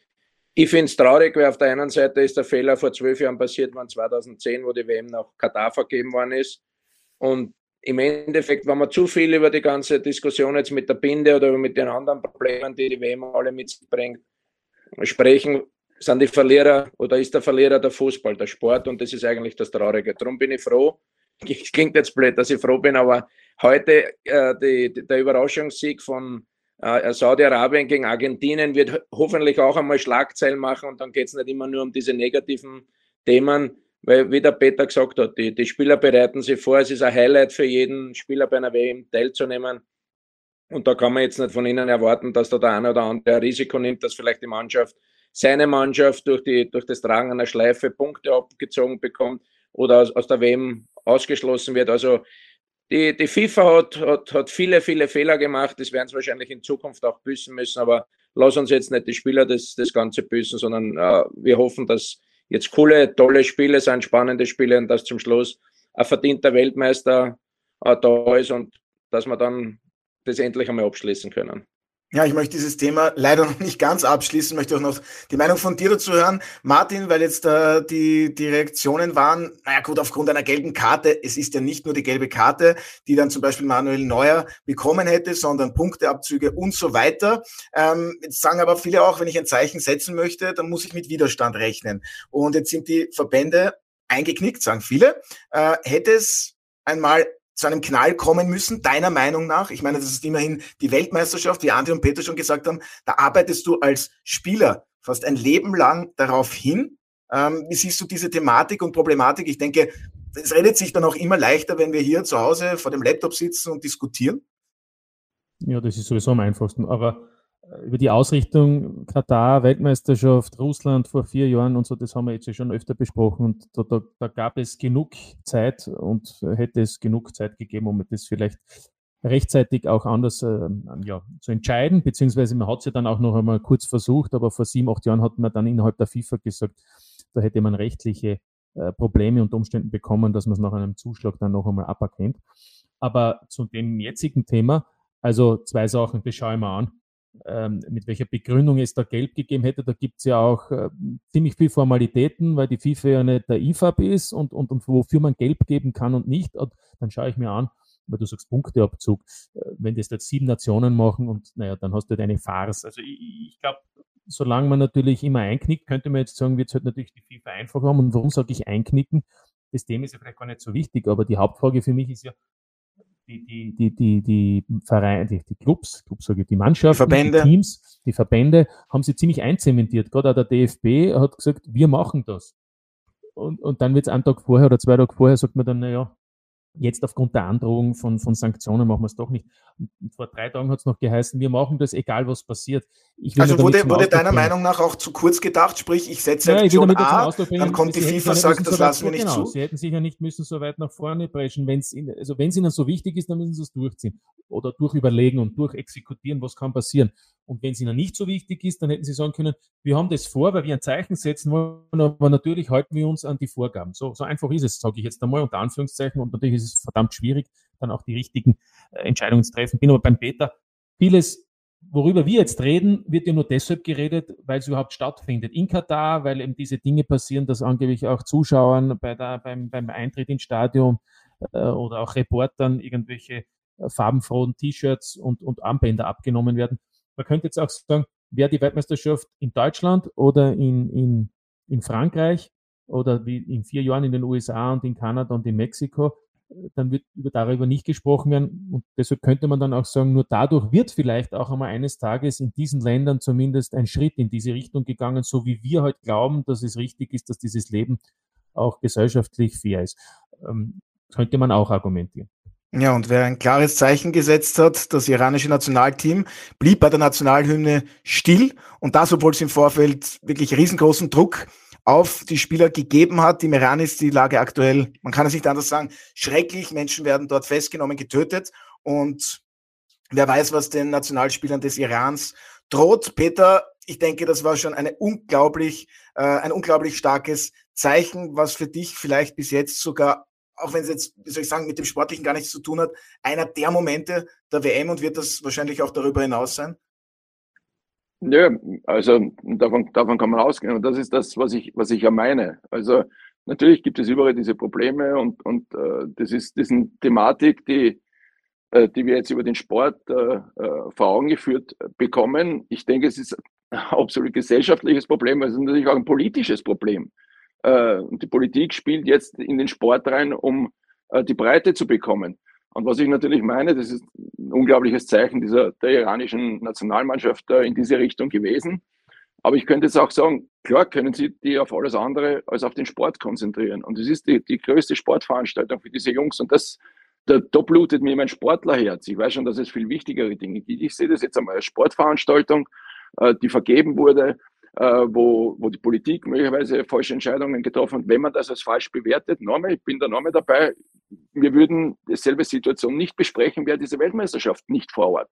Ich finde es traurig, weil auf der einen Seite ist der Fehler vor zwölf Jahren passiert worden, 2010, wo die WM nach Katar vergeben worden ist. Und im Endeffekt, wenn man zu viel über die ganze Diskussion jetzt mit der Binde oder mit den anderen Problemen, die die WM alle mit sich bringt, sprechen, sind die Verlierer oder ist der Verlierer der Fußball, der Sport und das ist eigentlich das Traurige. Darum bin ich froh, *laughs* es klingt jetzt blöd, dass ich froh bin, aber heute äh, die, die, der Überraschungssieg von äh, Saudi-Arabien gegen Argentinien wird hoffentlich auch einmal Schlagzeilen machen und dann geht es nicht immer nur um diese negativen Themen, weil, wie der Peter gesagt hat, die, die Spieler bereiten sich vor, es ist ein Highlight für jeden Spieler bei einer WM teilzunehmen. Und da kann man jetzt nicht von ihnen erwarten, dass da der eine oder andere ein Risiko nimmt, dass vielleicht die Mannschaft, seine Mannschaft durch, die, durch das Tragen einer Schleife Punkte abgezogen bekommt oder aus, aus der WM ausgeschlossen wird. Also die, die FIFA hat, hat, hat viele, viele Fehler gemacht. Das werden sie wahrscheinlich in Zukunft auch büßen müssen. Aber lass uns jetzt nicht die Spieler das, das Ganze büßen, sondern äh, wir hoffen, dass jetzt coole, tolle Spiele sind, spannende Spiele und dass zum Schluss ein verdienter Weltmeister äh, da ist und dass wir dann das endlich einmal abschließen können. Ja, ich möchte dieses Thema leider noch nicht ganz abschließen, möchte auch noch die Meinung von dir dazu hören. Martin, weil jetzt äh, die, die Reaktionen waren, naja gut, aufgrund einer gelben Karte, es ist ja nicht nur die gelbe Karte, die dann zum Beispiel Manuel Neuer bekommen hätte, sondern Punkteabzüge und so weiter. Ähm, jetzt sagen aber viele auch, wenn ich ein Zeichen setzen möchte, dann muss ich mit Widerstand rechnen. Und jetzt sind die Verbände eingeknickt, sagen viele. Äh, hätte es einmal zu einem Knall kommen müssen, deiner Meinung nach? Ich meine, das ist immerhin die Weltmeisterschaft, wie Andi und Peter schon gesagt haben. Da arbeitest du als Spieler fast ein Leben lang darauf hin. Ähm, wie siehst du diese Thematik und Problematik? Ich denke, es redet sich dann auch immer leichter, wenn wir hier zu Hause vor dem Laptop sitzen und diskutieren. Ja, das ist sowieso am einfachsten. Aber über die Ausrichtung Katar, Weltmeisterschaft, Russland vor vier Jahren und so, das haben wir jetzt schon öfter besprochen. Und da, da, da, gab es genug Zeit und hätte es genug Zeit gegeben, um das vielleicht rechtzeitig auch anders äh, ja, zu entscheiden, beziehungsweise man hat es ja dann auch noch einmal kurz versucht, aber vor sieben, acht Jahren hat man dann innerhalb der FIFA gesagt, da hätte man rechtliche äh, Probleme und Umständen bekommen, dass man es nach einem Zuschlag dann noch einmal aberkennt. Aber zu dem jetzigen Thema, also zwei Sachen, das schaue ich mal an mit welcher Begründung es da Gelb gegeben hätte. Da gibt es ja auch äh, ziemlich viel Formalitäten, weil die FIFA ja nicht der IFAB ist und, und, und wofür man Gelb geben kann und nicht. Und dann schaue ich mir an, weil du sagst Punkteabzug, äh, wenn das jetzt sieben Nationen machen und naja, dann hast du halt eine Farce. Also ich, ich glaube, solange man natürlich immer einknickt, könnte man jetzt sagen, wird es halt natürlich die FIFA einfach haben. Und warum sage ich einknicken? Das Thema ist ja vielleicht gar nicht so wichtig, aber die Hauptfrage für mich ist ja, die, die, die, die, die Vereine, die, die Clubs, Clubs sage ich, die Mannschaften, die, die Teams, die Verbände haben sie ziemlich einzementiert. Gerade auch der DFB hat gesagt, wir machen das. Und, und dann wird es einen Tag vorher oder zwei Tage vorher, sagt man dann, naja, Jetzt aufgrund der Androhung von, von Sanktionen machen wir es doch nicht. vor drei Tagen hat es noch geheißen, wir machen das, egal was passiert. Also wurde, wurde deiner. Meinung nach auch zu kurz gedacht, sprich, ich setze ja, Aktion ich A, dann kommt die FIFA sagt, das so lassen wir nicht genau, zu. Sie hätten sich ja nicht müssen so weit nach vorne preschen. Wenn's also wenn es ihnen so wichtig ist, dann müssen sie es durchziehen oder durchüberlegen und durchexekutieren, was kann passieren. Und wenn es ihnen nicht so wichtig ist, dann hätten sie sagen können, wir haben das vor, weil wir ein Zeichen setzen wollen, aber natürlich halten wir uns an die Vorgaben. So, so einfach ist es, sage ich jetzt einmal unter Anführungszeichen. Und natürlich ist es verdammt schwierig, dann auch die richtigen äh, Entscheidungen zu treffen. Bin aber beim Peter. Vieles, worüber wir jetzt reden, wird ja nur deshalb geredet, weil es überhaupt stattfindet. In Katar, weil eben diese Dinge passieren, dass angeblich auch Zuschauern bei der, beim, beim Eintritt ins Stadion äh, oder auch Reportern irgendwelche äh, farbenfrohen T-Shirts und, und Armbänder abgenommen werden. Man könnte jetzt auch sagen, wäre die Weltmeisterschaft in Deutschland oder in, in, in Frankreich oder wie in vier Jahren in den USA und in Kanada und in Mexiko, dann wird darüber nicht gesprochen werden. Und deshalb könnte man dann auch sagen, nur dadurch wird vielleicht auch einmal eines Tages in diesen Ländern zumindest ein Schritt in diese Richtung gegangen, so wie wir heute halt glauben, dass es richtig ist, dass dieses Leben auch gesellschaftlich fair ist. Ähm, könnte man auch argumentieren. Ja, und wer ein klares Zeichen gesetzt hat, das iranische Nationalteam, blieb bei der Nationalhymne still und das, obwohl es im Vorfeld wirklich riesengroßen Druck auf die Spieler gegeben hat. Im Iran ist die Lage aktuell, man kann es nicht anders sagen, schrecklich. Menschen werden dort festgenommen, getötet und wer weiß, was den Nationalspielern des Irans droht. Peter, ich denke, das war schon eine unglaublich, äh, ein unglaublich starkes Zeichen, was für dich vielleicht bis jetzt sogar auch wenn es jetzt, wie soll ich sagen, mit dem Sportlichen gar nichts zu tun hat, einer der Momente der WM und wird das wahrscheinlich auch darüber hinaus sein? Nö, also davon, davon kann man ausgehen. Und das ist das, was ich, was ich ja meine. Also natürlich gibt es überall diese Probleme und, und äh, das ist diesen Thematik, die, äh, die wir jetzt über den Sport äh, äh vor Augen geführt bekommen. Ich denke, es ist ein absolut gesellschaftliches Problem, es ist natürlich auch ein politisches Problem. Äh, und die Politik spielt jetzt in den Sport rein, um äh, die Breite zu bekommen. Und was ich natürlich meine, das ist ein unglaubliches Zeichen dieser, der iranischen Nationalmannschaft in diese Richtung gewesen. Aber ich könnte jetzt auch sagen, klar können sie die auf alles andere als auf den Sport konzentrieren. Und es ist die, die größte Sportveranstaltung für diese Jungs. Und das, da, da blutet mir mein Sportlerherz. Ich weiß schon, dass es viel wichtigere Dinge gibt. Ich sehe das jetzt einmal als Sportveranstaltung, äh, die vergeben wurde, äh, wo, wo die Politik möglicherweise falsche Entscheidungen getroffen hat. Wenn man das als falsch bewertet, nochmal, ich bin da nochmal dabei, wir würden dieselbe Situation nicht besprechen, wäre diese Weltmeisterschaft nicht vor Ort.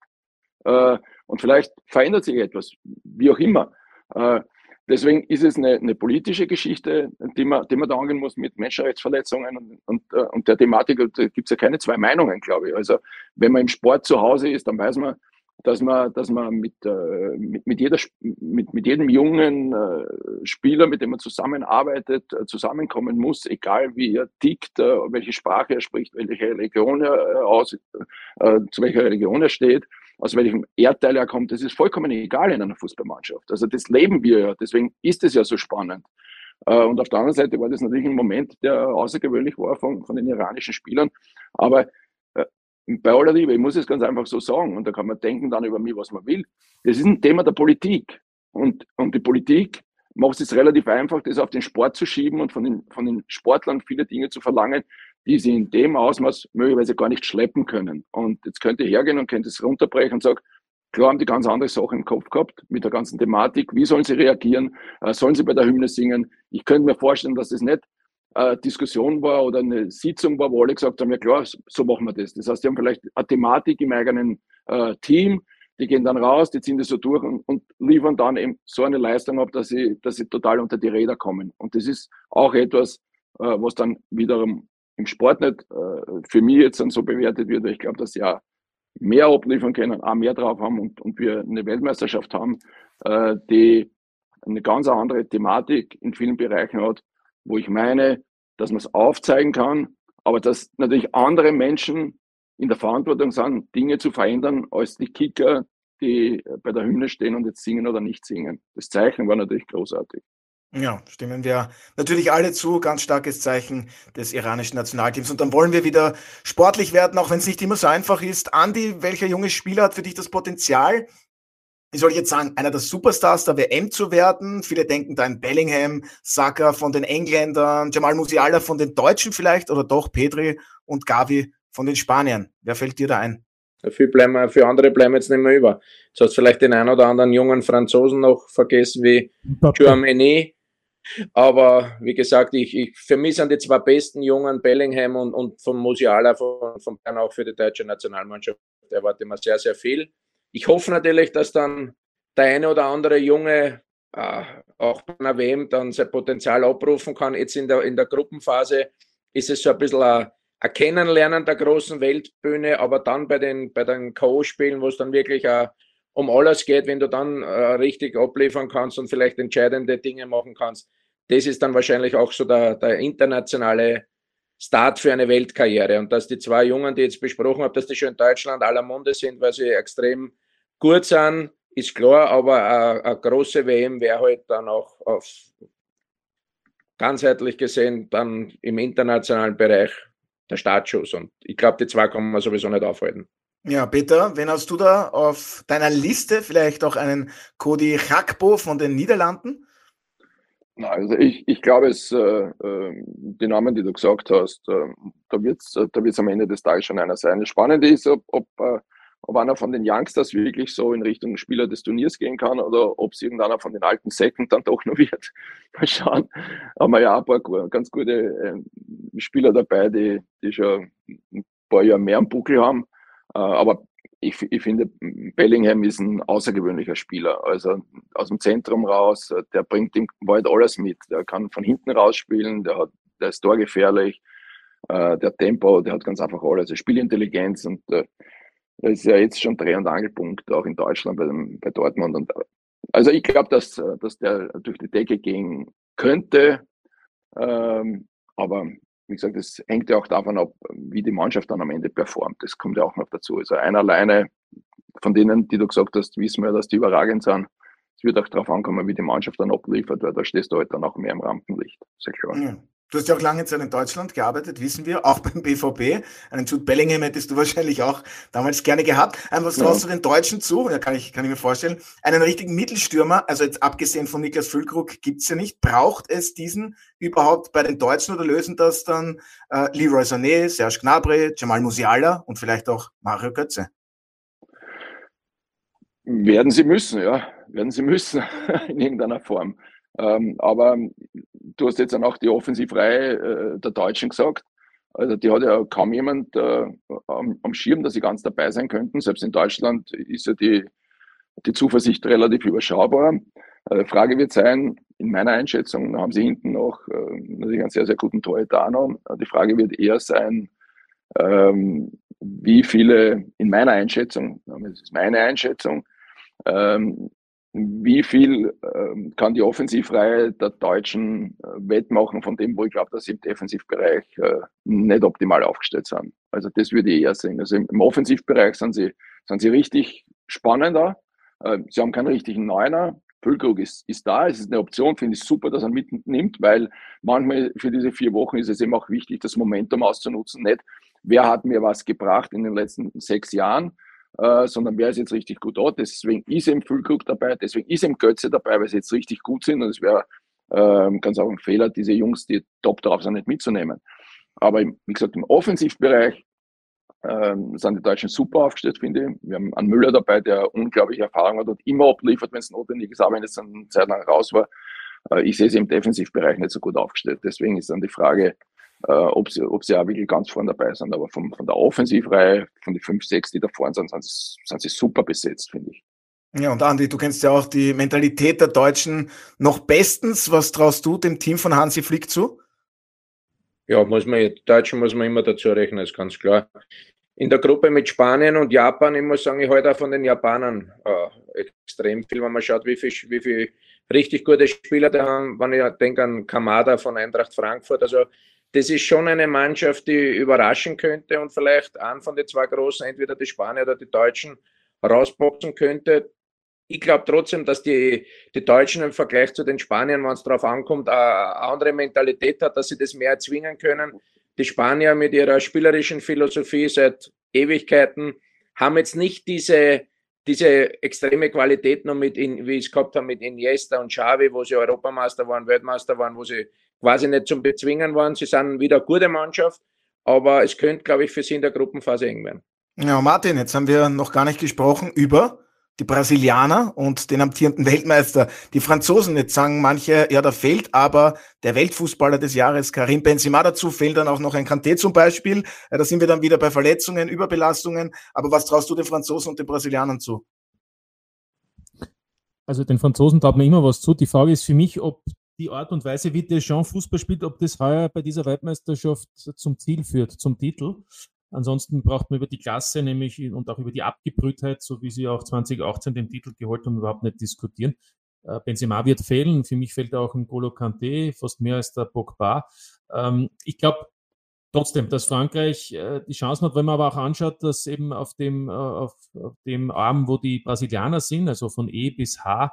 Äh, und vielleicht verändert sich etwas, wie auch immer. Äh, deswegen ist es eine, eine, politische Geschichte, die man, die man da angehen muss mit Menschenrechtsverletzungen und, und, äh, und der Thematik. Da gibt es ja keine zwei Meinungen, glaube ich. Also wenn man im Sport zu Hause ist, dann weiß man, dass man, dass man mit, äh, mit, mit, jeder, mit, mit jedem jungen äh, Spieler, mit dem man zusammenarbeitet, äh, zusammenkommen muss, egal wie er tickt, äh, welche Sprache er spricht, welche Religion er äh, aus, äh, zu welcher Religion er steht, aus welchem Erdteil er kommt. Das ist vollkommen egal in einer Fußballmannschaft. Also das leben wir ja, deswegen ist es ja so spannend. Und auf der anderen Seite war das natürlich ein Moment, der außergewöhnlich war von, von den iranischen Spielern. Aber bei aller Liebe, ich muss es ganz einfach so sagen, und da kann man denken dann über mich, was man will. Das ist ein Thema der Politik. Und, und die Politik macht es relativ einfach, das auf den Sport zu schieben und von den, von den Sportlern viele Dinge zu verlangen, die sie in dem Ausmaß möglicherweise gar nicht schleppen können. Und jetzt könnte ich hergehen und könnte es runterbrechen und sagen, klar haben die ganz andere Sachen im Kopf gehabt mit der ganzen Thematik. Wie sollen sie reagieren? Äh, sollen sie bei der Hymne singen? Ich könnte mir vorstellen, dass das nicht äh, Diskussion war oder eine Sitzung war, wo alle gesagt haben, ja klar, so machen wir das. Das heißt, die haben vielleicht eine Thematik im eigenen äh, Team, die gehen dann raus, die ziehen das so durch und, und, liefern dann eben so eine Leistung ab, dass sie, dass sie total unter die Räder kommen. Und das ist auch etwas, äh, was dann wiederum im Sport nicht äh, für mich jetzt dann so bewertet wird. Ich glaube, dass sie auch mehr abliefern können, auch mehr drauf haben und, und wir eine Weltmeisterschaft haben, äh, die eine ganz andere Thematik in vielen Bereichen hat, wo ich meine, dass man es aufzeigen kann, aber dass natürlich andere Menschen in der Verantwortung sind, Dinge zu verändern, als die Kicker, die bei der Hymne stehen und jetzt singen oder nicht singen. Das Zeichen war natürlich großartig. Ja, stimmen wir natürlich alle zu. Ganz starkes Zeichen des iranischen Nationalteams. Und dann wollen wir wieder sportlich werden, auch wenn es nicht immer so einfach ist. Andi, welcher junge Spieler hat für dich das Potenzial, wie soll ich jetzt sagen, einer der Superstars der WM zu werden. Viele denken da an Bellingham, Saka von den Engländern, Jamal Musiala von den Deutschen vielleicht oder doch Pedri und Gavi von den Spaniern. Wer fällt dir da ein? Für, bleiben, für andere bleiben jetzt nicht mehr über. Du hast vielleicht den einen oder anderen jungen Franzosen noch vergessen, wie Germany. Aber wie gesagt, ich, ich, für mich sind die zwei besten Jungen, Bellingham und, und von Musiala, von, von Bayern auch für die deutsche Nationalmannschaft, erwarte immer sehr, sehr viel. Ich hoffe natürlich, dass dann der eine oder andere Junge äh, auch bei einer WM dann sein Potenzial abrufen kann. Jetzt in der, in der Gruppenphase ist es so ein bisschen ein, ein Kennenlernen der großen Weltbühne, aber dann bei den, bei den K.O.-Spielen, wo es dann wirklich uh, um alles geht, wenn du dann uh, richtig abliefern kannst und vielleicht entscheidende Dinge machen kannst, das ist dann wahrscheinlich auch so der, der internationale Start für eine Weltkarriere. Und dass die zwei Jungen, die ich jetzt besprochen habe, dass die schon in Deutschland aller Munde sind, weil sie extrem gut sind, ist klar, aber eine, eine große WM wäre halt dann auch auf ganzheitlich gesehen dann im internationalen Bereich der Startschuss. Und ich glaube, die zwei kann man sowieso nicht aufhalten. Ja, Peter, wen hast du da auf deiner Liste? Vielleicht auch einen Cody Chakpo von den Niederlanden? Also ich, ich glaube, es, äh, äh, die Namen, die du gesagt hast, äh, da wird es da wird's am Ende des Tages schon einer sein. Das Spannende ist, ob, ob äh, ob einer von den Youngsters wirklich so in Richtung Spieler des Turniers gehen kann oder ob es irgendeiner von den alten Säcken dann doch noch wird. *laughs* Mal schauen. Haben wir ja ein paar ganz gute äh, Spieler dabei, die, die schon ein paar Jahre mehr am Buckel haben. Äh, aber ich, ich, finde, Bellingham ist ein außergewöhnlicher Spieler. Also aus dem Zentrum raus, der bringt im Wald alles mit. Der kann von hinten rausspielen, der, hat, der ist torgefährlich. äh, der Tempo, der hat ganz einfach alles, Spielintelligenz und äh, das ist ja jetzt schon Dreh- und Angelpunkt auch in Deutschland bei, dem, bei Dortmund. Und, also ich glaube, dass, dass der durch die Decke gehen könnte. Ähm, aber wie gesagt, das hängt ja auch davon ab, wie die Mannschaft dann am Ende performt. Das kommt ja auch noch dazu. Also einer alleine von denen, die du gesagt hast, wissen wir, dass die überragend sind. Es wird auch darauf ankommen, wie die Mannschaft dann abliefert, weil da stehst du halt dann auch mehr im Rampenlicht. Sehr klar. Ja. Du hast ja auch lange Zeit in Deutschland gearbeitet, wissen wir, auch *laughs* beim BVB. Einen Jude Bellingham hättest du wahrscheinlich auch damals gerne gehabt. Ähm, was traust ja. du den Deutschen zu? Ja, kann ich, kann ich mir vorstellen. Einen richtigen Mittelstürmer, also jetzt abgesehen von Niklas Füllkrug, gibt's ja nicht. Braucht es diesen überhaupt bei den Deutschen oder lösen das dann äh, Leroy Sané, Serge Gnabry, Jamal Musiala und vielleicht auch Mario Götze? Werden sie müssen, ja. Werden sie müssen *laughs* in irgendeiner Form. Ähm, aber du hast jetzt auch die Offensivreihe äh, der Deutschen gesagt. Also die hat ja kaum jemand äh, am, am, Schirm, dass sie ganz dabei sein könnten. Selbst in Deutschland ist ja die, die Zuversicht relativ überschaubar. Äh, Frage wird sein, in meiner Einschätzung haben sie hinten noch äh, natürlich einen sehr, sehr guten Torhüter noch. Die Frage wird eher sein, ähm, wie viele, in meiner Einschätzung, das ist meine Einschätzung, ähm, wie viel ähm, kann die Offensivreihe der Deutschen äh, wettmachen von dem, wo ich glaube, dass sie im Defensivbereich äh, nicht optimal aufgestellt sind. Also das würde ich eher sehen. Also im, im Offensivbereich sind sie, sind sie richtig spannender. Äh, sie haben keinen richtigen Neuner. Füllkrug ist, ist da, es ist eine Option, finde ich super, dass er mitnimmt, weil manchmal für diese vier Wochen ist es eben auch wichtig, das Momentum auszunutzen. Nicht, wer hat mir was gebracht in den letzten sechs Jahren, äh, sondern wer ist jetzt richtig gut da. Deswegen ist eben Füllkrug dabei, deswegen ist eben Götze dabei, weil sie jetzt richtig gut sind und es wäre ähm, ganz auch ein Fehler, diese Jungs, die top drauf sind, nicht mitzunehmen. Aber wie gesagt, im Offensivbereich ähm, sind die Deutschen super aufgestellt, finde ich. Wir haben einen Müller dabei, der unglaubliche Erfahrung hat und immer abliefert, wenn es notwendig ist, auch wenn es eine Zeit lang raus war. Äh, ich sehe sie im Defensivbereich nicht so gut aufgestellt. Deswegen ist dann die Frage, äh, ob, sie, ob sie auch wirklich ganz vorne dabei sind. Aber vom, von der Offensivreihe, von den fünf, sechs, die da vorne sind, sind sie, sind sie super besetzt, finde ich. Ja, und Andi, du kennst ja auch die Mentalität der Deutschen noch bestens. Was traust du dem Team von Hansi Flick zu? Ja, muss man, Deutschen muss man immer dazu rechnen, ist ganz klar. In der Gruppe mit Spanien und Japan, ich muss sagen, ich halte auch von den Japanern äh, extrem viel, wenn man schaut, wie viel, wie viel richtig gute Spieler da haben. Wenn ich denke an Kamada von Eintracht Frankfurt, also das ist schon eine Mannschaft, die überraschen könnte und vielleicht einen von den zwei Großen, entweder die Spanier oder die Deutschen, rausboxen könnte. Ich glaube trotzdem, dass die, die Deutschen im Vergleich zu den Spaniern, wenn es darauf ankommt, eine andere Mentalität hat, dass sie das mehr erzwingen können. Die Spanier mit ihrer spielerischen Philosophie seit Ewigkeiten haben jetzt nicht diese, diese extreme Qualität noch mit, in, wie ich es gehabt habe mit Iniesta und Xavi, wo sie Europameister waren, Weltmeister waren, wo sie quasi nicht zum Bezwingen waren. Sie sind wieder eine gute Mannschaft, aber es könnte, glaube ich, für sie in der Gruppenphase eng werden. Ja, Martin, jetzt haben wir noch gar nicht gesprochen über die Brasilianer und den amtierenden Weltmeister. Die Franzosen, jetzt sagen manche, ja, da fehlt aber der Weltfußballer des Jahres, Karim Benzema. Dazu fehlt dann auch noch ein Kanté zum Beispiel. Da sind wir dann wieder bei Verletzungen, Überbelastungen. Aber was traust du den Franzosen und den Brasilianern zu? Also den Franzosen traut man immer was zu. Die Frage ist für mich, ob die Art und Weise, wie Deschamps Fußball spielt, ob das heuer bei dieser Weltmeisterschaft zum Ziel führt, zum Titel. Ansonsten braucht man über die Klasse nämlich und auch über die Abgebrühtheit, so wie sie auch 2018 den Titel geholt haben, überhaupt nicht diskutieren. Äh, Benzema wird fehlen. Für mich fehlt auch ein Golo Kanté, fast mehr als der Pogba. Ähm, ich glaube trotzdem, dass Frankreich äh, die Chancen hat, wenn man aber auch anschaut, dass eben auf dem, äh, auf, auf dem Arm, wo die Brasilianer sind, also von E bis H,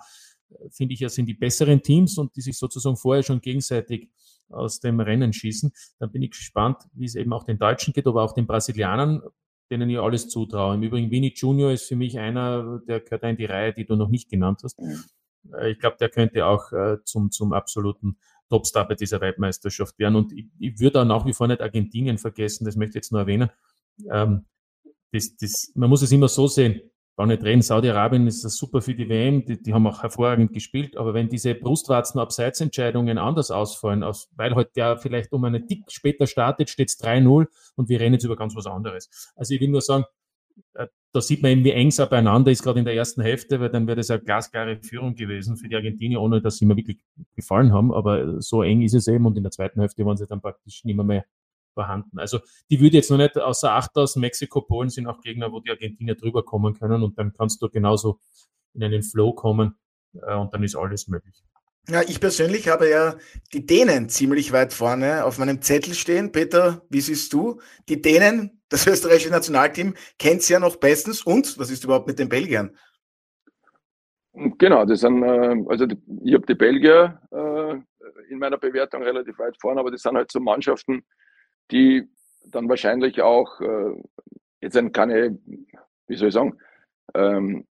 finde ich ja, sind die besseren Teams und die sich sozusagen vorher schon gegenseitig aus dem Rennen schießen. Dann bin ich gespannt, wie es eben auch den Deutschen geht, aber auch den Brasilianern, denen ich alles zutraue. Im Übrigen, Vini Junior ist für mich einer, der gehört in die Reihe, die du noch nicht genannt hast. Mhm. Ich glaube, der könnte auch äh, zum, zum absoluten Topstar bei dieser Weltmeisterschaft werden. Und ich, ich würde auch nach wie vor nicht Argentinien vergessen, das möchte ich jetzt nur erwähnen. Ähm, das, das, man muss es immer so sehen gar nicht reden. Saudi-Arabien ist super für die WM, die, die, haben auch hervorragend gespielt, aber wenn diese Brustwarzen-Abseitsentscheidungen anders ausfallen, aus, weil halt der vielleicht um einen Tick später startet, steht es 3-0 und wir reden jetzt über ganz was anderes. Also ich will nur sagen, äh, da sieht man eben, wie eng es beieinander ist, gerade in der ersten Hälfte, weil dann wäre das eine glasklare Führung gewesen für die Argentinier, ohne dass sie mir wirklich gefallen haben. Aber so eng ist es eben und in der zweiten Hälfte waren sie dann praktisch nicht mehr, mehr vorhanden. Also die würde jetzt noch nicht außer Acht aus. Mexiko, Polen sind auch Gegner, wo die Argentinier drüber kommen können und dann kannst du genauso in einen Flow kommen äh, und dann ist alles möglich. Ja, ich persönlich habe ja die Dänen ziemlich weit vorne auf meinem Zettel stehen. Peter, wie siehst du? Die Dänen, das österreichische Nationalteam, kennt sie ja noch bestens. Und was ist überhaupt mit den Belgiern? Genau, das sind, äh, also ich habe die Belgier äh, in meiner Bewertung relativ weit vorne, aber das sind halt so Mannschaften, die dann wahrscheinlich auch äh, jetzt keine, wie soll ich sagen, ähm,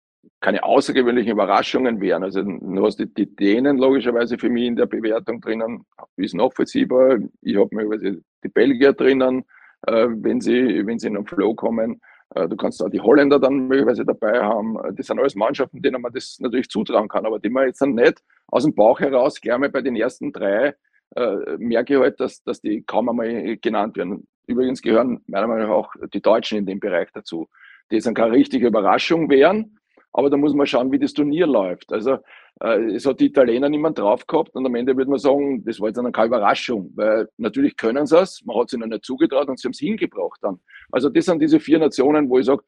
keine außergewöhnlichen Überraschungen wären. Also du hast die, die Dänen logischerweise für mich in der Bewertung drinnen, ist nachvollziehbar. Ich habe möglicherweise die Belgier drinnen, äh, wenn sie, wenn sie in den Flow kommen. Äh, du kannst auch die Holländer dann möglicherweise dabei haben. Äh, das sind alles Mannschaften, denen man das natürlich zutrauen kann, aber die man jetzt dann nicht aus dem Bauch heraus, mal bei den ersten drei, merke ich halt, dass, dass die kaum einmal genannt werden. Übrigens gehören meiner Meinung nach auch die Deutschen in dem Bereich dazu, die dann keine richtige Überraschung wären, aber da muss man schauen, wie das Turnier läuft. Also äh, es hat die Italiener niemand drauf gehabt und am Ende würde man sagen, das war jetzt dann keine Überraschung, weil natürlich können sie es, man hat es ihnen nicht zugetraut und sie haben es hingebracht dann. Also das sind diese vier Nationen, wo ich sage,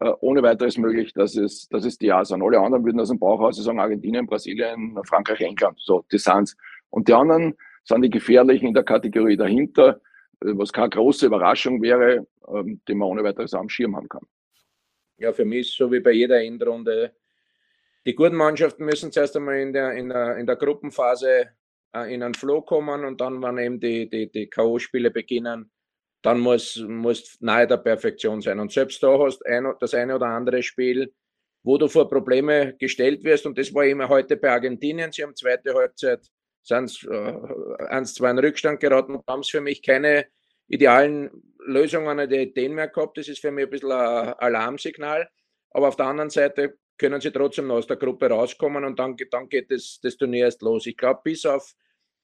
äh, ohne weiteres möglich, dass es, dass es die ja sind. Alle anderen würden aus dem Bauch aus sagen, Argentinien, Brasilien, Frankreich, England. So, das sind's. Und die anderen sind die gefährlichen in der Kategorie dahinter, äh, was keine große Überraschung wäre, ähm, die man ohne weiteres am Schirm haben kann. Ja, für mich ist so wie bei jeder Endrunde. Die guten Mannschaften müssen zuerst einmal in der, in der, in der Gruppenphase äh, in einen Flow kommen und dann, wenn eben die, die, die K.O.-Spiele beginnen, dann muss, muss nahe der Perfektion sein. Und selbst da hast ein, das eine oder andere Spiel, wo du vor Probleme gestellt wirst. Und das war immer heute bei Argentinien. Sie haben zweite Halbzeit, sind äh, 1-2 in Rückstand geraten und haben es für mich keine idealen Lösungen oder Ideen mehr gehabt. Das ist für mich ein bisschen ein Alarmsignal. Aber auf der anderen Seite können sie trotzdem noch aus der Gruppe rauskommen und dann, dann geht das, das Turnier erst los. Ich glaube, bis auf,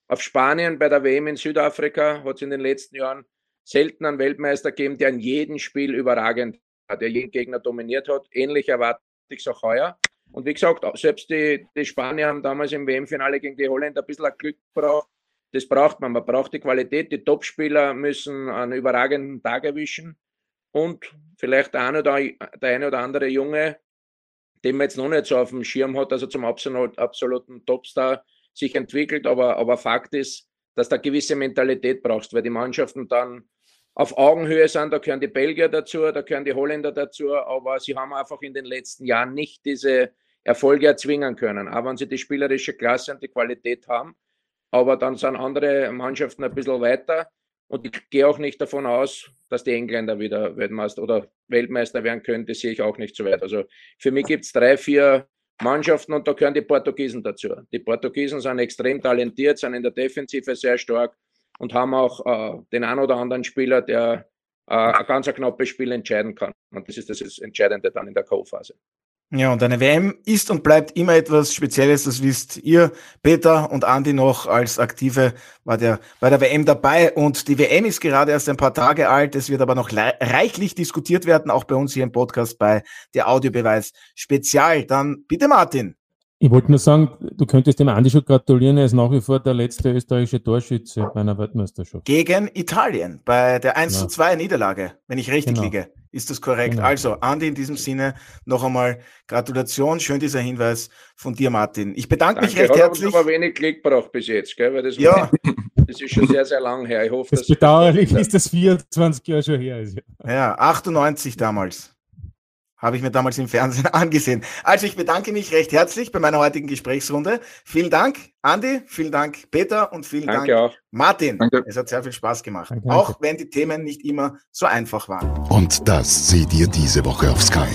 auf Spanien bei der WM in Südafrika hat es in den letzten Jahren selten einen Weltmeister gegeben, der in jedem Spiel überragend hat, der jeden Gegner dominiert hat. Ähnlich erwarte ich es auch heuer. Und wie gesagt, selbst die, die Spanier haben damals im WM-Finale gegen die Holländer ein bisschen Glück gebraucht. Das braucht man. Man braucht die Qualität. Die Topspieler müssen einen überragenden Tag erwischen. Und vielleicht der eine oder, der eine oder andere Junge, den man jetzt noch nicht so auf dem Schirm hat, also zum absolut, absoluten Topstar sich entwickelt. Aber, aber Fakt ist, dass da gewisse Mentalität brauchst, weil die Mannschaften dann auf Augenhöhe sind. Da gehören die Belgier dazu, da gehören die Holländer dazu. Aber sie haben einfach in den letzten Jahren nicht diese Erfolge erzwingen können. Aber wenn sie die spielerische Klasse und die Qualität haben, aber dann sind andere Mannschaften ein bisschen weiter. Und ich gehe auch nicht davon aus, dass die Engländer wieder Weltmeister oder Weltmeister werden können. Das sehe ich auch nicht so weit. Also für mich gibt es drei, vier Mannschaften und da gehören die Portugiesen dazu. Die Portugiesen sind extrem talentiert, sind in der Defensive sehr stark und haben auch äh, den einen oder anderen Spieler, der äh, ein ganz knappes Spiel entscheiden kann. Und das ist das Entscheidende dann in der Co-Phase. Ja, und eine WM ist und bleibt immer etwas Spezielles, das wisst ihr, Peter und Andi noch als Aktive war der bei der WM dabei und die WM ist gerade erst ein paar Tage alt, es wird aber noch reichlich diskutiert werden, auch bei uns hier im Podcast bei der Audiobeweis Spezial. Dann bitte Martin. Ich wollte nur sagen, du könntest dem Andi schon gratulieren, er ist nach wie vor der letzte österreichische Torschütze bei einer Weltmeisterschaft. Gegen Italien bei der 1 zu 2 Niederlage, wenn ich richtig genau. liege. Ist das korrekt? Genau. Also, Andi, in diesem Sinne noch einmal Gratulation. Schön dieser Hinweis von dir, Martin. Ich bedanke Danke. mich recht herzlich. Ich aber wenig Klick braucht bis jetzt, gell? Weil das, ja. war, das ist schon sehr, sehr lang her. Ich hoffe, das bedauerlich ist das 24 Jahre schon her. Ist. Ja, 98 damals. Habe ich mir damals im Fernsehen *laughs* angesehen. Also ich bedanke mich recht herzlich bei meiner heutigen Gesprächsrunde. Vielen Dank, Andi, vielen Dank, Peter und vielen danke Dank, auch. Martin. Danke. Es hat sehr viel Spaß gemacht. Danke, auch wenn die Themen nicht immer so einfach waren. Und das seht ihr diese Woche auf Sky.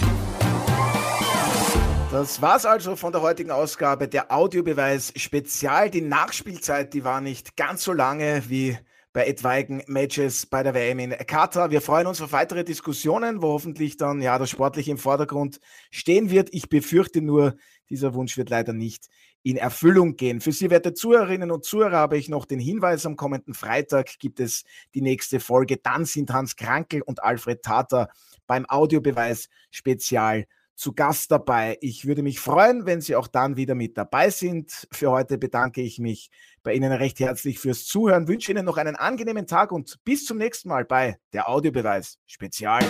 Das war's also von der heutigen Ausgabe der Audiobeweis Spezial. Die Nachspielzeit, die war nicht ganz so lange wie bei etwaigen Matches bei der WM in Katar. Wir freuen uns auf weitere Diskussionen, wo hoffentlich dann ja das Sportliche im Vordergrund stehen wird. Ich befürchte nur, dieser Wunsch wird leider nicht in Erfüllung gehen. Für Sie, werte Zuhörerinnen und Zuhörer, habe ich noch den Hinweis, am kommenden Freitag gibt es die nächste Folge. Dann sind Hans Krankel und Alfred Tater beim Audiobeweis Spezial zu Gast dabei. Ich würde mich freuen, wenn Sie auch dann wieder mit dabei sind. Für heute bedanke ich mich bei Ihnen recht herzlich fürs Zuhören, wünsche Ihnen noch einen angenehmen Tag und bis zum nächsten Mal bei der Audiobeweis Spezial.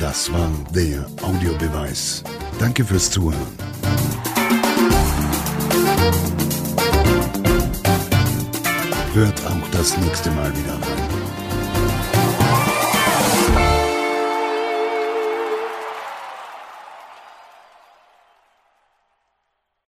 Das war der Audiobeweis. Danke fürs Zuhören. Hört auch das nächste Mal wieder rein.